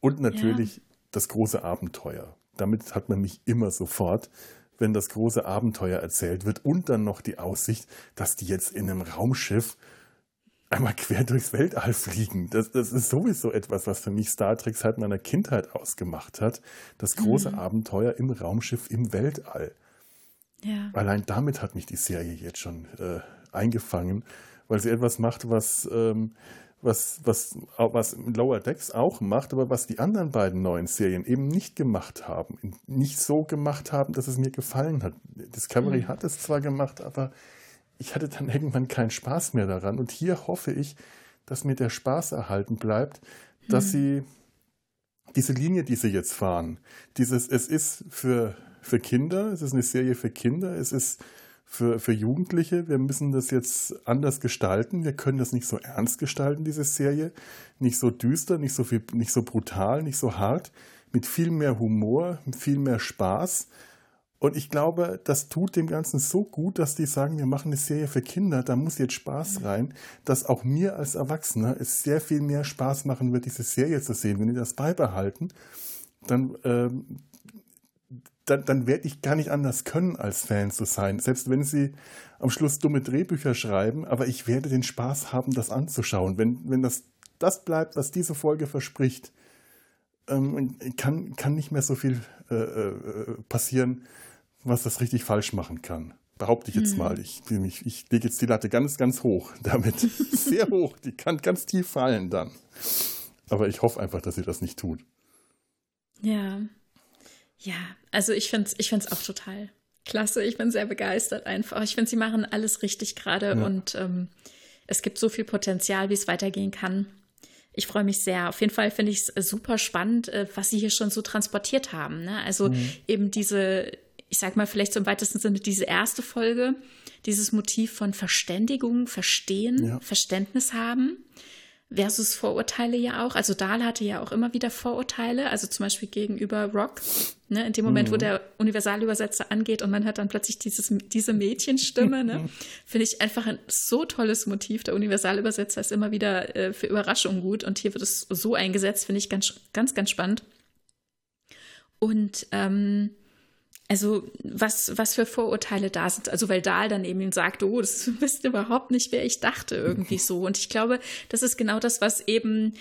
Und natürlich ja. das große Abenteuer. Damit hat man mich immer sofort, wenn das große Abenteuer erzählt wird und dann noch die Aussicht, dass die jetzt in einem Raumschiff einmal quer durchs Weltall fliegen. Das, das ist sowieso etwas, was für mich Star Trek seit meiner Kindheit ausgemacht hat. Das große mhm. Abenteuer im Raumschiff im Weltall. Ja. Allein damit hat mich die Serie jetzt schon äh, eingefangen, weil sie etwas macht, was ähm, was, was, was Lower Decks auch macht, aber was die anderen beiden neuen Serien eben nicht gemacht haben. Nicht so gemacht haben, dass es mir gefallen hat. Discovery mhm. hat es zwar gemacht, aber ich hatte dann irgendwann keinen Spaß mehr daran. Und hier hoffe ich, dass mir der Spaß erhalten bleibt, dass mhm. sie diese Linie, die sie jetzt fahren, dieses, es ist für, für Kinder, es ist eine Serie für Kinder, es ist für, für Jugendliche. Wir müssen das jetzt anders gestalten. Wir können das nicht so ernst gestalten, diese Serie. Nicht so düster, nicht so, viel, nicht so brutal, nicht so hart. Mit viel mehr Humor, mit viel mehr Spaß. Und ich glaube, das tut dem Ganzen so gut, dass die sagen, wir machen eine Serie für Kinder, da muss jetzt Spaß rein, dass auch mir als Erwachsener es sehr viel mehr Spaß machen wird, diese Serie zu sehen. Wenn die das beibehalten, dann ähm, dann, dann werde ich gar nicht anders können, als Fan zu sein. Selbst wenn sie am Schluss dumme Drehbücher schreiben, aber ich werde den Spaß haben, das anzuschauen. Wenn, wenn das, das bleibt, was diese Folge verspricht, ähm, kann, kann nicht mehr so viel äh, äh, passieren, was das richtig falsch machen kann. Behaupte ich jetzt mhm. mal. Ich, ich, ich lege jetzt die Latte ganz, ganz hoch damit. [laughs] [laughs] Sehr hoch. Die kann ganz tief fallen dann. Aber ich hoffe einfach, dass sie das nicht tut. Ja, ja, also ich finde es ich find's auch total klasse. Ich bin sehr begeistert einfach. Ich finde, sie machen alles richtig gerade ja. und ähm, es gibt so viel Potenzial, wie es weitergehen kann. Ich freue mich sehr. Auf jeden Fall finde ich es super spannend, äh, was sie hier schon so transportiert haben. Ne? Also mhm. eben diese, ich sag mal, vielleicht so im weitesten Sinne diese erste Folge, dieses Motiv von Verständigung, Verstehen, ja. Verständnis haben versus Vorurteile ja auch. Also Dahl hatte ja auch immer wieder Vorurteile, also zum Beispiel gegenüber Rock. Ne, in dem Moment, mhm. wo der Universalübersetzer angeht und man hat dann plötzlich dieses, diese Mädchenstimme, ne, [laughs] finde ich einfach ein so tolles Motiv. Der Universalübersetzer ist immer wieder äh, für Überraschungen gut und hier wird es so eingesetzt, finde ich ganz, ganz, ganz spannend. Und ähm, also was, was für Vorurteile da sind. Also weil Dahl dann eben sagt, oh, das [laughs] wisst überhaupt nicht, wer ich dachte, irgendwie [laughs] so. Und ich glaube, das ist genau das, was eben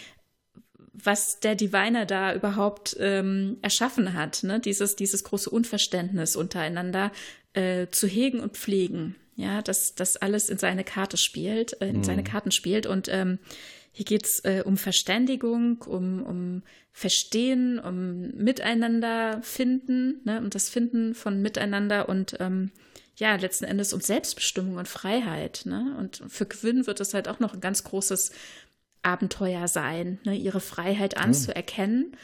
was der Diviner da überhaupt ähm, erschaffen hat, ne? dieses, dieses große Unverständnis untereinander äh, zu hegen und pflegen. Ja, dass das alles in seine Karte spielt, äh, in mhm. seine Karten spielt. Und ähm, hier geht es äh, um Verständigung, um, um Verstehen, um Miteinander finden, ne? um das Finden von Miteinander und ähm, ja, letzten Endes um Selbstbestimmung und Freiheit. Ne? Und für Quinn wird es halt auch noch ein ganz großes Abenteuer sein, ne, ihre Freiheit hm. anzuerkennen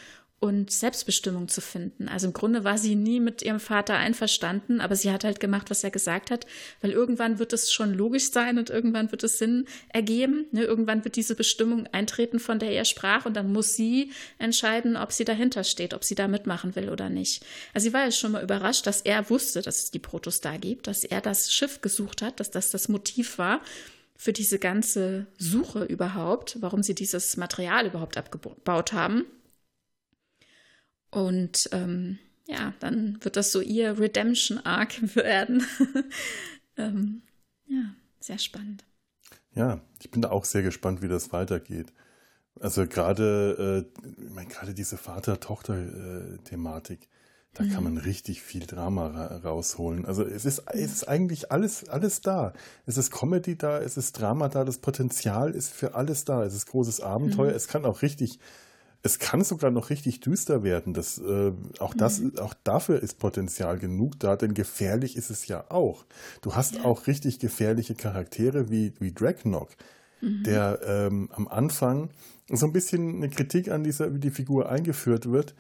und Selbstbestimmung zu finden. Also im Grunde war sie nie mit ihrem Vater einverstanden, aber sie hat halt gemacht, was er gesagt hat, weil irgendwann wird es schon logisch sein und irgendwann wird es Sinn ergeben. Ne? Irgendwann wird diese Bestimmung eintreten, von der er sprach, und dann muss sie entscheiden, ob sie dahinter steht, ob sie da mitmachen will oder nicht. Also sie war ja schon mal überrascht, dass er wusste, dass es die Protos da gibt, dass er das Schiff gesucht hat, dass das das Motiv war für diese ganze Suche überhaupt, warum sie dieses Material überhaupt abgebaut haben. Und ähm, ja, dann wird das so ihr Redemption Arc [laughs] werden. ähm, ja, sehr spannend. Ja, ich bin da auch sehr gespannt, wie das weitergeht. Also gerade, äh, ich meine, gerade diese Vater-Tochter-Thematik, da mhm. kann man richtig viel Drama ra rausholen. Also es ist, es ist eigentlich alles, alles da. Es ist Comedy da, es ist Drama da, das Potenzial ist für alles da. Es ist großes Abenteuer. Mhm. Es kann auch richtig, es kann sogar noch richtig düster werden. Das, äh, auch, das, mhm. auch dafür ist Potenzial genug da, denn gefährlich ist es ja auch. Du hast ja. auch richtig gefährliche Charaktere wie, wie Dragnock, mhm. der ähm, am Anfang so ein bisschen eine Kritik an dieser, wie die Figur eingeführt wird,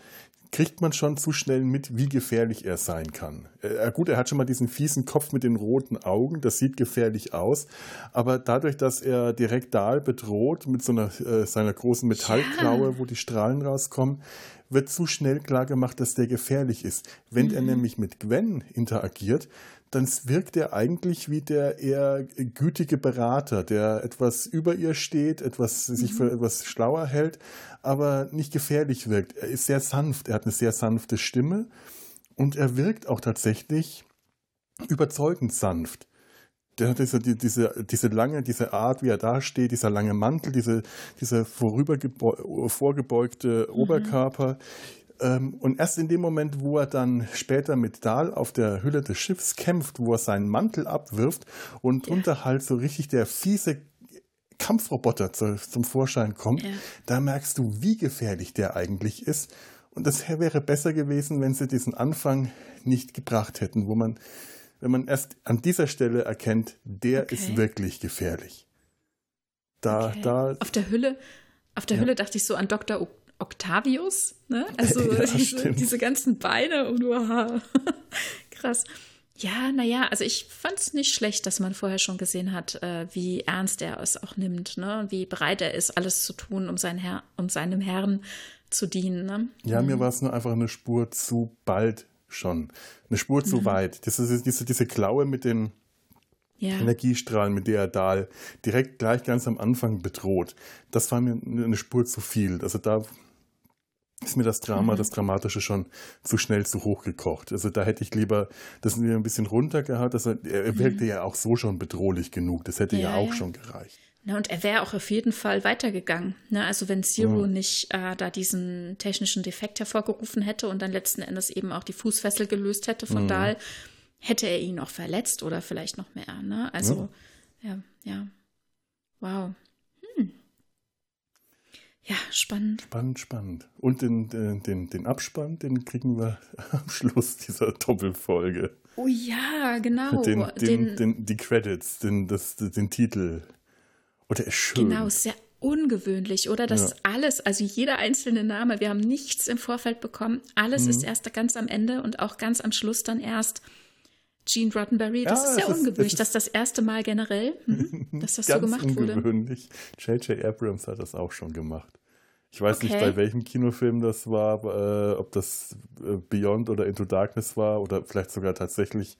kriegt man schon zu schnell mit, wie gefährlich er sein kann. Äh, gut, er hat schon mal diesen fiesen Kopf mit den roten Augen, das sieht gefährlich aus, aber dadurch, dass er direkt Dahl bedroht mit so einer, äh, seiner großen Metallklaue, ja. wo die Strahlen rauskommen, wird zu schnell klar gemacht, dass der gefährlich ist. Wenn mhm. er nämlich mit Gwen interagiert, dann wirkt er eigentlich wie der eher gütige Berater, der etwas über ihr steht, etwas mhm. sich für etwas schlauer hält, aber nicht gefährlich wirkt. Er ist sehr sanft, er hat eine sehr sanfte Stimme und er wirkt auch tatsächlich überzeugend sanft. Der hat diese, diese, diese lange, diese Art, wie er da steht, dieser lange Mantel, diese, dieser vorgebeugte mhm. Oberkörper, und erst in dem Moment, wo er dann später mit Dahl auf der Hülle des Schiffs kämpft, wo er seinen Mantel abwirft und ja. drunter halt so richtig der fiese Kampfroboter zu, zum Vorschein kommt, ja. da merkst du, wie gefährlich der eigentlich ist. Und das wäre besser gewesen, wenn sie diesen Anfang nicht gebracht hätten, wo man, wenn man erst an dieser Stelle erkennt, der okay. ist wirklich gefährlich. Da, okay. da. Auf der Hülle, auf der ja. Hülle dachte ich so an Dr. Octavius, ne? [laughs] Also ja, diese, diese, ganzen Beine und [laughs] wow. krass. Ja, naja, also ich fand es nicht schlecht, dass man vorher schon gesehen hat, äh, wie ernst er es auch nimmt, ne? wie bereit er ist, alles zu tun, um, sein Herr, um seinem Herrn zu dienen. Ne? Ja, mhm. mir war es nur einfach eine Spur zu bald schon. Eine Spur zu mhm. weit. Das ist diese, diese Klaue mit den ja. Energiestrahlen, mit der er Dahl direkt gleich ganz am Anfang bedroht. Das war mir eine Spur zu viel. Also da ist mir das Drama, mhm. das Dramatische schon zu schnell zu hoch gekocht. Also da hätte ich lieber das wieder ein bisschen runtergehauen. Also er, er wirkte mhm. ja auch so schon bedrohlich genug. Das hätte ja, ja auch ja. schon gereicht. Na, und er wäre auch auf jeden Fall weitergegangen. Ne? Also wenn Zero mhm. nicht äh, da diesen technischen Defekt hervorgerufen hätte und dann letzten Endes eben auch die Fußfessel gelöst hätte von mhm. Dahl, hätte er ihn auch verletzt oder vielleicht noch mehr. Ne? Also ja, ja. ja. Wow. Ja, spannend. Spannend, spannend. Und den, den, den Abspann, den kriegen wir [laughs] am Schluss dieser Doppelfolge. Oh ja, genau. Den, den, den, die Credits, den, das, den Titel. Oder ist schön. Genau, sehr ungewöhnlich, oder? Das ja. alles, also jeder einzelne Name, wir haben nichts im Vorfeld bekommen. Alles mhm. ist erst ganz am Ende und auch ganz am Schluss dann erst Gene Roddenberry. Das ja, ist sehr ungewöhnlich, ist, dass das erste Mal generell, hm, [laughs] dass das so gemacht ungewöhnlich. wurde. ungewöhnlich. J.J. Abrams hat das auch schon gemacht. Ich weiß okay. nicht, bei welchem Kinofilm das war, äh, ob das äh, Beyond oder Into Darkness war oder vielleicht sogar tatsächlich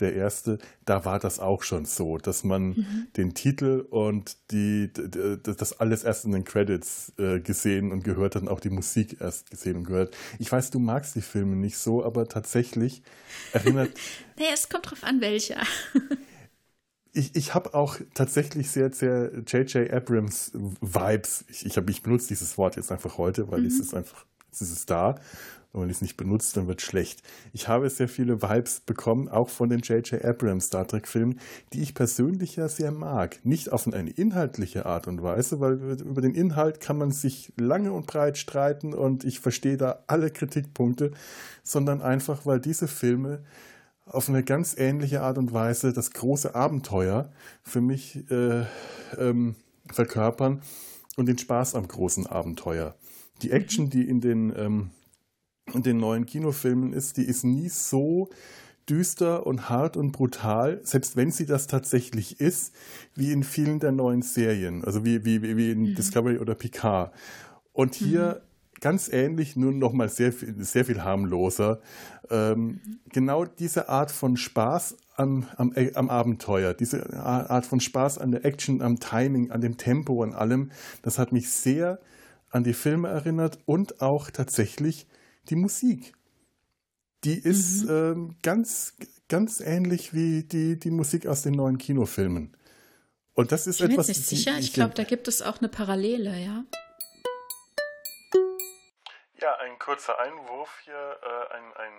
der erste, da war das auch schon so, dass man mhm. den Titel und die, das alles erst in den Credits äh, gesehen und gehört hat und auch die Musik erst gesehen und gehört. Ich weiß, du magst die Filme nicht so, aber tatsächlich erinnert. [laughs] naja, es kommt drauf an, welcher. [laughs] ich, ich habe auch tatsächlich sehr, sehr J.J. Abrams Vibes. Ich, ich, hab, ich benutze dieses Wort jetzt einfach heute, weil mhm. es ist einfach, es ist da. Wenn man es nicht benutzt, dann wird es schlecht. Ich habe sehr viele Vibes bekommen, auch von den J.J. Abrams Star Trek-Filmen, die ich persönlich ja sehr mag. Nicht auf eine inhaltliche Art und Weise, weil über den Inhalt kann man sich lange und breit streiten und ich verstehe da alle Kritikpunkte, sondern einfach, weil diese Filme auf eine ganz ähnliche Art und Weise das große Abenteuer für mich äh, ähm, verkörpern und den Spaß am großen Abenteuer. Die Action, die in den, ähm, in den neuen Kinofilmen ist, die ist nie so düster und hart und brutal, selbst wenn sie das tatsächlich ist, wie in vielen der neuen Serien, also wie, wie, wie in mhm. Discovery oder Picard. Und hier mhm ganz ähnlich, nur noch mal sehr viel, sehr viel harmloser. Ähm, genau diese Art von Spaß am, am, äh, am, Abenteuer, diese Art von Spaß an der Action, am Timing, an dem Tempo, an allem, das hat mich sehr an die Filme erinnert und auch tatsächlich die Musik. Die ist mhm. ähm, ganz, ganz ähnlich wie die, die Musik aus den neuen Kinofilmen. Und das ist ich bin etwas. Jetzt nicht sicher, ich glaube, da gibt es auch eine Parallele, ja. Ja, ein kurzer Einwurf hier, äh, ein, ein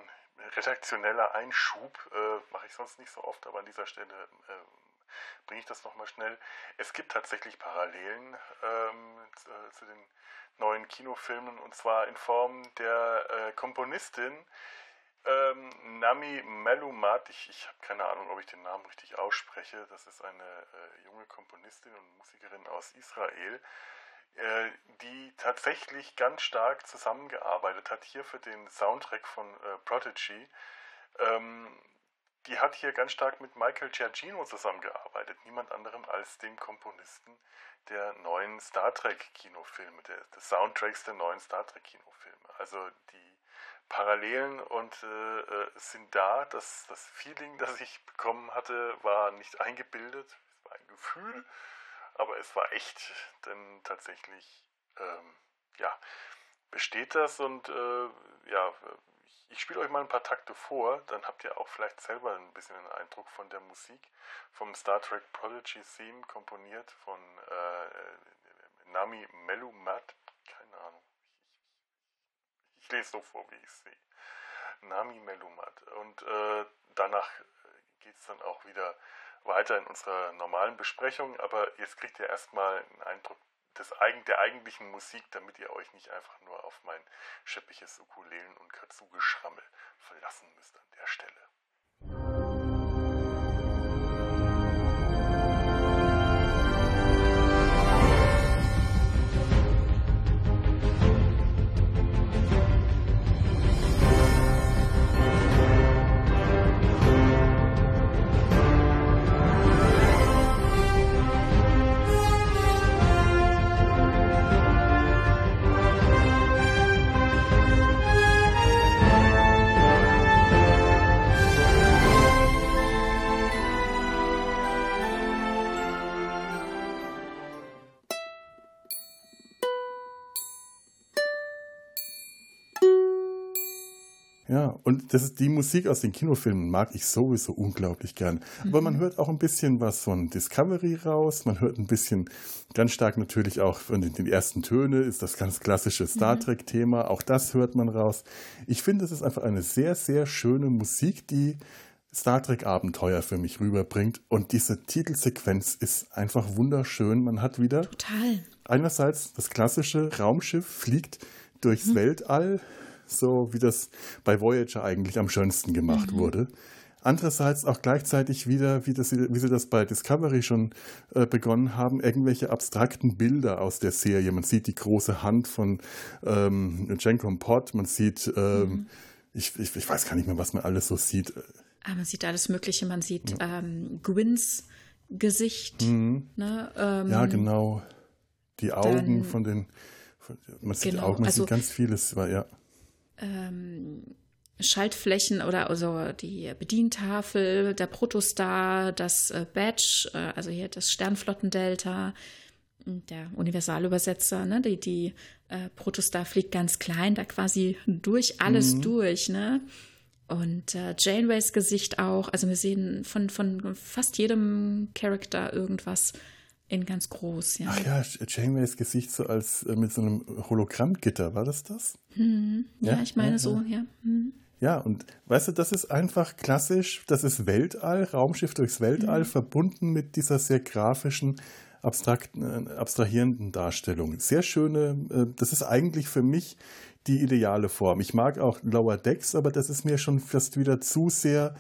redaktioneller Einschub, äh, mache ich sonst nicht so oft, aber an dieser Stelle äh, bringe ich das nochmal schnell. Es gibt tatsächlich Parallelen ähm, zu, äh, zu, den neuen Kinofilmen und zwar in Form der äh, Komponistin ähm, Nami Melumat. Ich, ich habe keine Ahnung, ob ich den Namen richtig ausspreche. Das ist eine äh, junge Komponistin und Musikerin aus Israel. Äh, die tatsächlich ganz stark zusammengearbeitet hat, hier für den Soundtrack von äh, Prodigy. Ähm, die hat hier ganz stark mit Michael Giacchino zusammengearbeitet, niemand anderem als dem Komponisten der neuen Star Trek Kinofilme, der, des Soundtracks der neuen Star Trek Kinofilme. Also die Parallelen und äh, äh sind da. Das, das Feeling, das ich bekommen hatte, war nicht eingebildet, es war ein Gefühl. Aber es war echt, denn tatsächlich, ähm, ja, besteht das und äh, ja, ich spiele euch mal ein paar Takte vor, dann habt ihr auch vielleicht selber ein bisschen einen Eindruck von der Musik vom Star Trek Prodigy Theme, komponiert von äh, Nami Melumat, keine Ahnung, ich, ich, lese so vor, wie ich es sehe. Nami Melumat. Und äh, danach geht es dann auch wieder weiter in unserer normalen Besprechung, aber jetzt kriegt ihr erstmal einen Eindruck des, der eigentlichen Musik, damit ihr euch nicht einfach nur auf mein scheppiges Ukulelen- und Kazoo-Geschrammel verlassen müsst an der Stelle. Ja, und das ist die Musik aus den Kinofilmen mag ich sowieso unglaublich gern. Aber man mhm. hört auch ein bisschen was von Discovery raus. Man hört ein bisschen ganz stark natürlich auch von den, den ersten Töne ist das ganz klassische Star mhm. Trek Thema. Auch das hört man raus. Ich finde, es ist einfach eine sehr, sehr schöne Musik, die Star Trek Abenteuer für mich rüberbringt. Und diese Titelsequenz ist einfach wunderschön. Man hat wieder Total. einerseits das klassische Raumschiff fliegt durchs mhm. Weltall so wie das bei Voyager eigentlich am schönsten gemacht mhm. wurde. Andererseits auch gleichzeitig wieder, wie, das, wie sie das bei Discovery schon äh, begonnen haben, irgendwelche abstrakten Bilder aus der Serie. Man sieht die große Hand von ähm, Jenkom Pot, man sieht, ähm, mhm. ich, ich, ich, weiß gar nicht mehr, was man alles so sieht. Ah, man sieht alles Mögliche, man sieht ja. ähm, Gwynns Gesicht. Mhm. Ne? Ähm, ja, genau. Die Augen von den, man sieht genau, Augen, man also, sieht ganz vieles, ja ähm, Schaltflächen oder also die Bedientafel, der Protostar, das äh, Badge, äh, also hier das Sternflottendelta, der Universalübersetzer, ne, die, die äh, Protostar fliegt ganz klein, da quasi durch alles mhm. durch, ne? Und äh, Janeways Gesicht auch. Also wir sehen von, von fast jedem Charakter irgendwas in ganz groß, ja. Ach ja, Janeways Gesicht so als äh, mit so einem Hologrammgitter, war das das? Hm, ja, ja, ich meine ja, so, ja. Hm. Ja, und weißt du, das ist einfach klassisch, das ist Weltall, Raumschiff durchs Weltall, mhm. verbunden mit dieser sehr grafischen, abstrakt, äh, abstrahierenden Darstellung. Sehr schöne, äh, das ist eigentlich für mich die ideale Form. Ich mag auch Lower Decks, aber das ist mir schon fast wieder zu sehr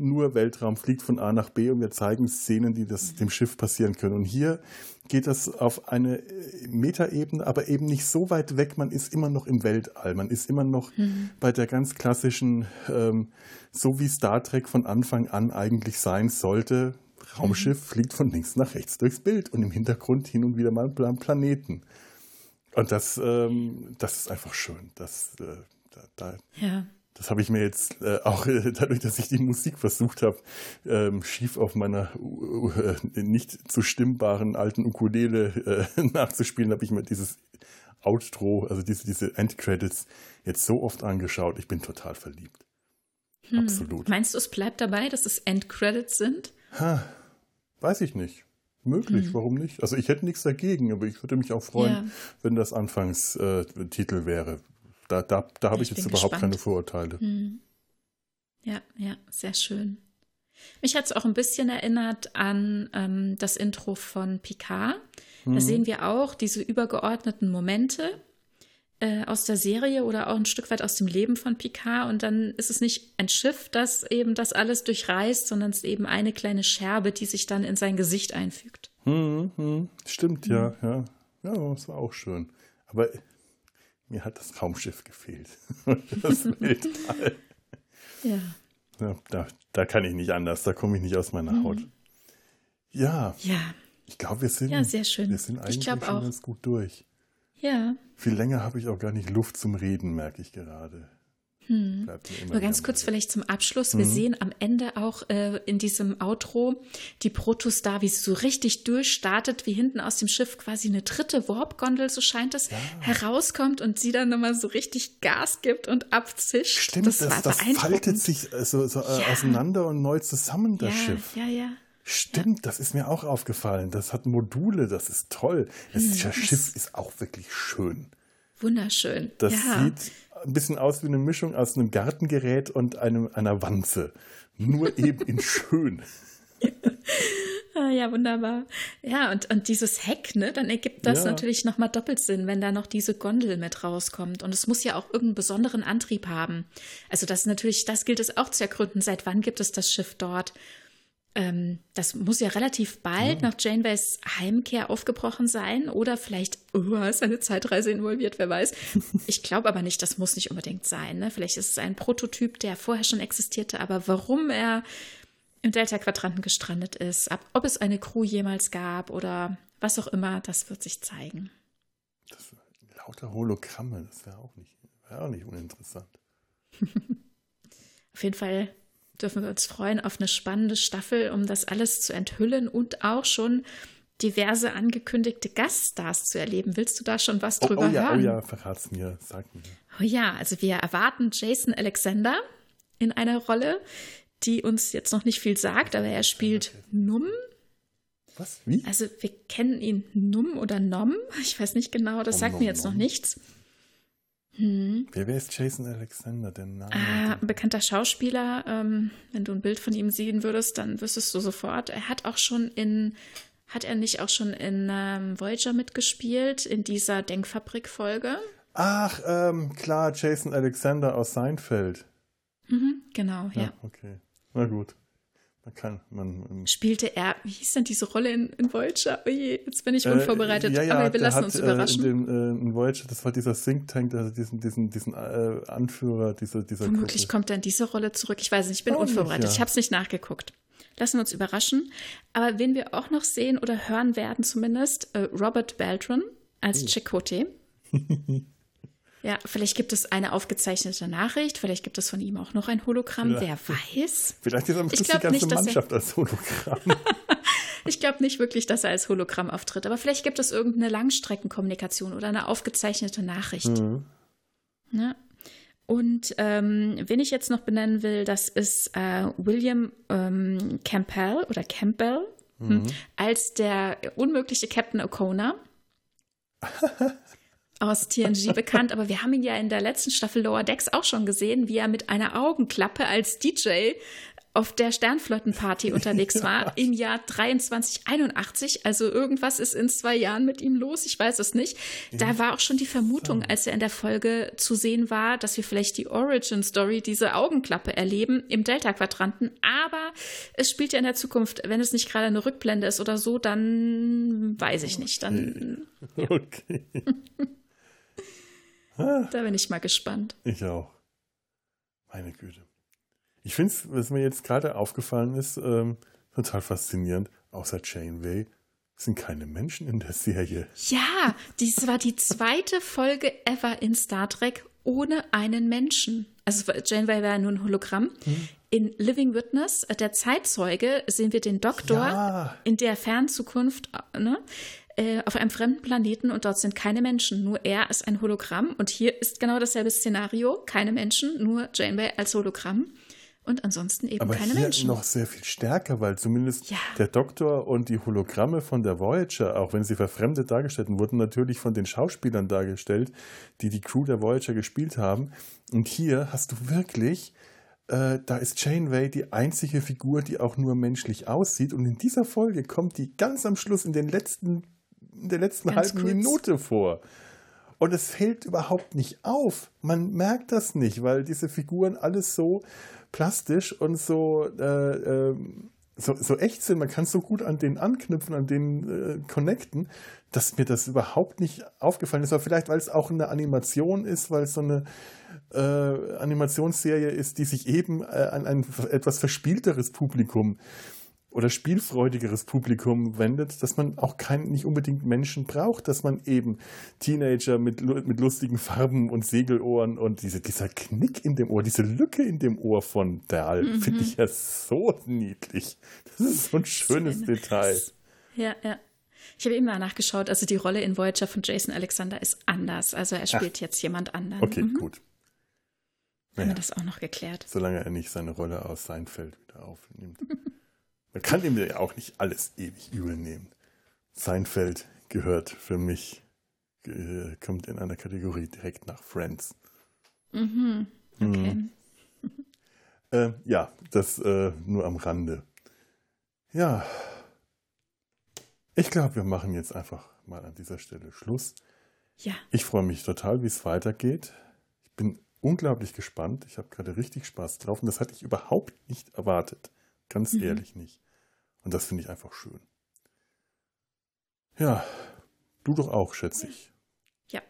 nur Weltraum fliegt von A nach B und wir zeigen Szenen, die das dem Schiff passieren können. Und hier geht das auf eine äh, Metaebene, aber eben nicht so weit weg. Man ist immer noch im Weltall. Man ist immer noch mhm. bei der ganz klassischen, ähm, so wie Star Trek von Anfang an eigentlich sein sollte. Raumschiff mhm. fliegt von links nach rechts durchs Bild und im Hintergrund hin und wieder mal am Planeten. Und das, ähm, das ist einfach schön. Das, äh, da, da, ja. Das habe ich mir jetzt äh, auch äh, dadurch, dass ich die Musik versucht habe, ähm, schief auf meiner äh, nicht zu stimmbaren alten Ukulele äh, [laughs] nachzuspielen, habe ich mir dieses Outro, also diese, diese Endcredits jetzt so oft angeschaut. Ich bin total verliebt. Hm. Absolut. Meinst du, es bleibt dabei, dass es Endcredits sind? Ha, weiß ich nicht. Möglich, hm. warum nicht? Also ich hätte nichts dagegen, aber ich würde mich auch freuen, ja. wenn das Anfangstitel wäre. Da, da, da habe ich, ich jetzt überhaupt gespannt. keine Vorurteile. Hm. Ja, ja, sehr schön. Mich hat es auch ein bisschen erinnert an ähm, das Intro von Picard. Da mhm. sehen wir auch diese übergeordneten Momente äh, aus der Serie oder auch ein Stück weit aus dem Leben von Picard. Und dann ist es nicht ein Schiff, das eben das alles durchreißt, sondern es ist eben eine kleine Scherbe, die sich dann in sein Gesicht einfügt. Mhm, stimmt, ja, mhm. ja. Ja, das war auch schön. Aber mir hat das Raumschiff gefehlt. [laughs] das Weltall. Ja. ja da, da, kann ich nicht anders, da komme ich nicht aus meiner mhm. Haut. Ja. Ja. Ich glaube, wir sind, ja, sehr schön. Wir sind eigentlich schon auch. ganz gut durch. Ja. Viel länger habe ich auch gar nicht Luft zum Reden, merke ich gerade. Hm. Nur ganz kurz vielleicht zum Abschluss. Wir mhm. sehen am Ende auch äh, in diesem Outro die Protostar, wie sie so richtig durchstartet, wie hinten aus dem Schiff quasi eine dritte Warp-Gondel, so scheint es, ja. herauskommt und sie dann nochmal so richtig Gas gibt und abzischt. Stimmt, das, das, das faltet sich äh, so, so äh, ja. auseinander und neu zusammen, das ja, Schiff. Ja, ja. Stimmt, das ist mir auch aufgefallen. Das hat Module, das ist toll. Das, hm, das Schiff ist auch wirklich schön. Wunderschön. Das sieht ein bisschen aus wie eine Mischung aus einem Gartengerät und einem, einer Wanze. Nur [laughs] eben in schön. Ah, ja, wunderbar. Ja, und, und dieses Heck, ne, dann ergibt das ja. natürlich nochmal doppelt Sinn, wenn da noch diese Gondel mit rauskommt. Und es muss ja auch irgendeinen besonderen Antrieb haben. Also das natürlich, das gilt es auch zu ergründen. Seit wann gibt es das Schiff dort? Ähm, das muss ja relativ bald ja. nach Janeways Heimkehr aufgebrochen sein oder vielleicht oh, ist eine Zeitreise involviert, wer weiß. Ich glaube aber nicht, das muss nicht unbedingt sein. Ne? Vielleicht ist es ein Prototyp, der vorher schon existierte, aber warum er im Delta-Quadranten gestrandet ist, ob es eine Crew jemals gab oder was auch immer, das wird sich zeigen. Das, lauter Hologramme, das wäre auch nicht, wäre auch nicht uninteressant. [laughs] Auf jeden Fall dürfen wir uns freuen auf eine spannende Staffel, um das alles zu enthüllen und auch schon diverse angekündigte Gaststars zu erleben. Willst du da schon was drüber oh, oh ja, hören? Oh ja, verrat's mir, sag mir. Oh ja, also wir erwarten Jason Alexander in einer Rolle, die uns jetzt noch nicht viel sagt, aber er spielt Num. Was? Wie? Also wir kennen ihn Num oder Nom. Ich weiß nicht genau, das oh, sagt Nom, mir jetzt Nom. noch nichts. Hm. Wer, wer ist Jason Alexander? Der Name? Ah, ein bekannter Schauspieler. Ähm, wenn du ein Bild von ihm sehen würdest, dann wüsstest du sofort. Er hat auch schon in, hat er nicht auch schon in ähm, Voyager mitgespielt, in dieser Denkfabrik-Folge? Ach, ähm, klar, Jason Alexander aus Seinfeld. Mhm, genau, ja. ja. Okay, na gut. Kann, man. Spielte er, wie hieß denn diese Rolle in, in Voyager? Oh je, jetzt bin ich äh, unvorbereitet. Äh, ja, ja, Aber wir lassen hat, uns überraschen. Äh, in, dem, äh, in Voyager, das war dieser Think Tank, also diesen, diesen, diesen äh, Anführer dieser, dieser Vermutlich Gruppe. kommt in diese Rolle zurück. Ich weiß nicht, ich bin auch unvorbereitet. Nicht, ja. Ich habe es nicht nachgeguckt. Lassen wir uns überraschen. Aber wen wir auch noch sehen oder hören werden, zumindest, äh, Robert Beltran als oh. Chakotay. [laughs] Ja, vielleicht gibt es eine aufgezeichnete Nachricht, vielleicht gibt es von ihm auch noch ein Hologramm, ja. wer weiß. Vielleicht ist am Schluss die ganze nicht, Mannschaft er, als Hologramm. [laughs] ich glaube nicht wirklich, dass er als Hologramm auftritt, aber vielleicht gibt es irgendeine Langstreckenkommunikation oder eine aufgezeichnete Nachricht. Mhm. Ja. Und ähm, wen ich jetzt noch benennen will, das ist äh, William ähm, Campbell oder Campbell hm, mhm. als der unmögliche Captain O'Connor. [laughs] aus TNG [laughs] bekannt, aber wir haben ihn ja in der letzten Staffel Lower Decks auch schon gesehen, wie er mit einer Augenklappe als DJ auf der Sternflottenparty [laughs] unterwegs war im Jahr 2381. Also irgendwas ist in zwei Jahren mit ihm los, ich weiß es nicht. Da war auch schon die Vermutung, als er in der Folge zu sehen war, dass wir vielleicht die Origin Story, diese Augenklappe erleben im Delta-Quadranten. Aber es spielt ja in der Zukunft, wenn es nicht gerade eine Rückblende ist oder so, dann weiß ich nicht. Dann, ja. [laughs] Okay. Da bin ich mal gespannt. Ich auch. Meine Güte. Ich finde es, was mir jetzt gerade aufgefallen ist, ähm, total faszinierend. Außer Janeway sind keine Menschen in der Serie. Ja, dies war die zweite Folge ever in Star Trek ohne einen Menschen. Also Janeway war ja nur ein Hologramm. Hm. In Living Witness, äh, der Zeitzeuge, sehen wir den Doktor ja. in der Fernzukunft ne, äh, auf einem fremden Planeten und dort sind keine Menschen. Nur er ist ein Hologramm. Und hier ist genau dasselbe Szenario. Keine Menschen, nur Janeway als Hologramm und ansonsten eben Aber keine hier Menschen. noch sehr viel stärker, weil zumindest ja. der Doktor und die Hologramme von der Voyager, auch wenn sie verfremdet dargestellt wurden, natürlich von den Schauspielern dargestellt, die die Crew der Voyager gespielt haben. Und hier hast du wirklich, äh, da ist Janeway die einzige Figur, die auch nur menschlich aussieht. Und in dieser Folge kommt die ganz am Schluss in den letzten, in der letzten ganz halben kurz. Minute vor. Und es fällt überhaupt nicht auf. Man merkt das nicht, weil diese Figuren alles so plastisch und so, äh, äh, so, so, echt sind. Man kann so gut an denen anknüpfen, an denen äh, connecten, dass mir das überhaupt nicht aufgefallen ist. Aber vielleicht, weil es auch eine Animation ist, weil es so eine äh, Animationsserie ist, die sich eben äh, an ein etwas verspielteres Publikum äh, oder spielfreudigeres Publikum wendet, dass man auch kein, nicht unbedingt Menschen braucht, dass man eben Teenager mit, mit lustigen Farben und Segelohren und diese, dieser Knick in dem Ohr, diese Lücke in dem Ohr von Dahl, mhm. finde ich ja so niedlich. Das ist so ein schönes Detail. Ja, ja. Ich habe immer nachgeschaut, also die Rolle in Voyager von Jason Alexander ist anders. Also er spielt Ach. jetzt jemand anderen. Okay, mhm. gut. Haben wir das auch noch geklärt? Solange er nicht seine Rolle aus Seinfeld wieder aufnimmt. [laughs] Man kann ihm ja auch nicht alles ewig übel nehmen. Seinfeld gehört für mich, äh, kommt in einer Kategorie direkt nach Friends. Mhm. Okay. Mhm. [laughs] Äh, ja, das äh, nur am Rande. Ja. Ich glaube, wir machen jetzt einfach mal an dieser Stelle Schluss. Ja. Ich freue mich total, wie es weitergeht. Ich bin unglaublich gespannt. Ich habe gerade richtig Spaß drauf und das hatte ich überhaupt nicht erwartet. Ganz mhm. ehrlich nicht. Und das finde ich einfach schön. Ja, du doch auch, schätze ich. Ja.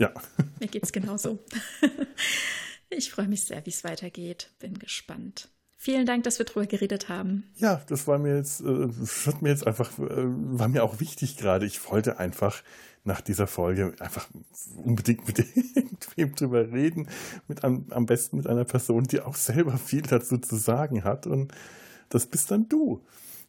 Ja. [laughs] Mir geht es genauso. [laughs] Ich freue mich sehr, wie es weitergeht. Bin gespannt. Vielen Dank, dass wir drüber geredet haben. Ja, das war mir jetzt, äh, hat mir jetzt einfach, äh, war mir auch wichtig gerade. Ich wollte einfach nach dieser Folge einfach unbedingt mit [laughs] irgendwem drüber reden. Mit am, am besten mit einer Person, die auch selber viel dazu zu sagen hat. Und das bist dann du.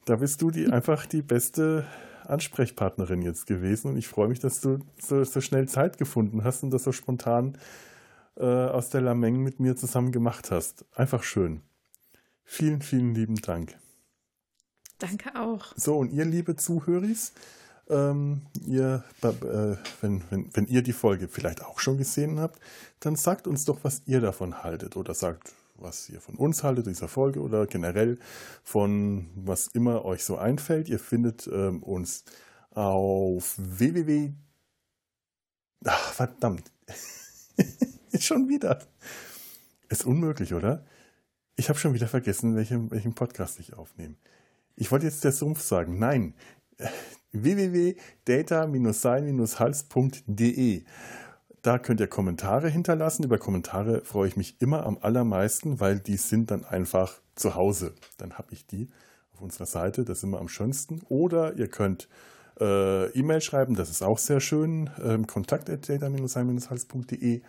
Da bist du die einfach die beste Ansprechpartnerin jetzt gewesen. Und ich freue mich, dass du so, so schnell Zeit gefunden hast und das so spontan äh, aus der Lameng mit mir zusammen gemacht hast. Einfach schön. Vielen, vielen lieben Dank. Danke auch. So, und ihr, liebe Zuhöris, ähm, ihr, äh, wenn, wenn, wenn ihr die Folge vielleicht auch schon gesehen habt, dann sagt uns doch, was ihr davon haltet. Oder sagt, was ihr von uns haltet, dieser Folge oder generell von was immer euch so einfällt. Ihr findet ähm, uns auf www. Ach, verdammt. [laughs] schon wieder. Ist unmöglich, oder? Ich habe schon wieder vergessen, welchen, welchen Podcast ich aufnehme. Ich wollte jetzt der Sumpf sagen. Nein. [laughs] www.data-sein-hals.de da könnt ihr Kommentare hinterlassen. Über Kommentare freue ich mich immer am allermeisten, weil die sind dann einfach zu Hause. Dann habe ich die auf unserer Seite, das ist immer am schönsten. Oder ihr könnt äh, E-Mail schreiben, das ist auch sehr schön. Ähm, kontakt hals.de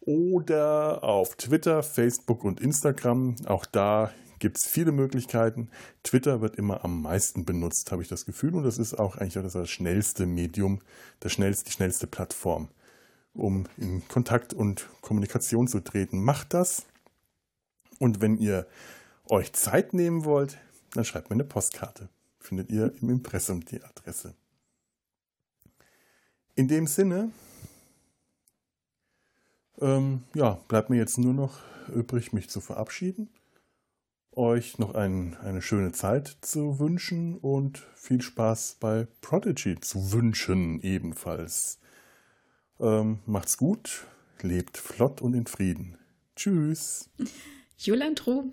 oder auf Twitter, Facebook und Instagram. Auch da gibt es viele Möglichkeiten. Twitter wird immer am meisten benutzt, habe ich das Gefühl. Und das ist auch eigentlich das schnellste Medium, das schnellste, die schnellste Plattform um in Kontakt und Kommunikation zu treten. Macht das. Und wenn ihr euch Zeit nehmen wollt, dann schreibt mir eine Postkarte. Findet ihr im Impressum die Adresse. In dem Sinne, ähm, ja, bleibt mir jetzt nur noch übrig, mich zu verabschieden, euch noch ein, eine schöne Zeit zu wünschen und viel Spaß bei Prodigy zu wünschen ebenfalls. Ähm, macht's gut, lebt flott und in Frieden. Tschüss. [laughs] Julantro. Eine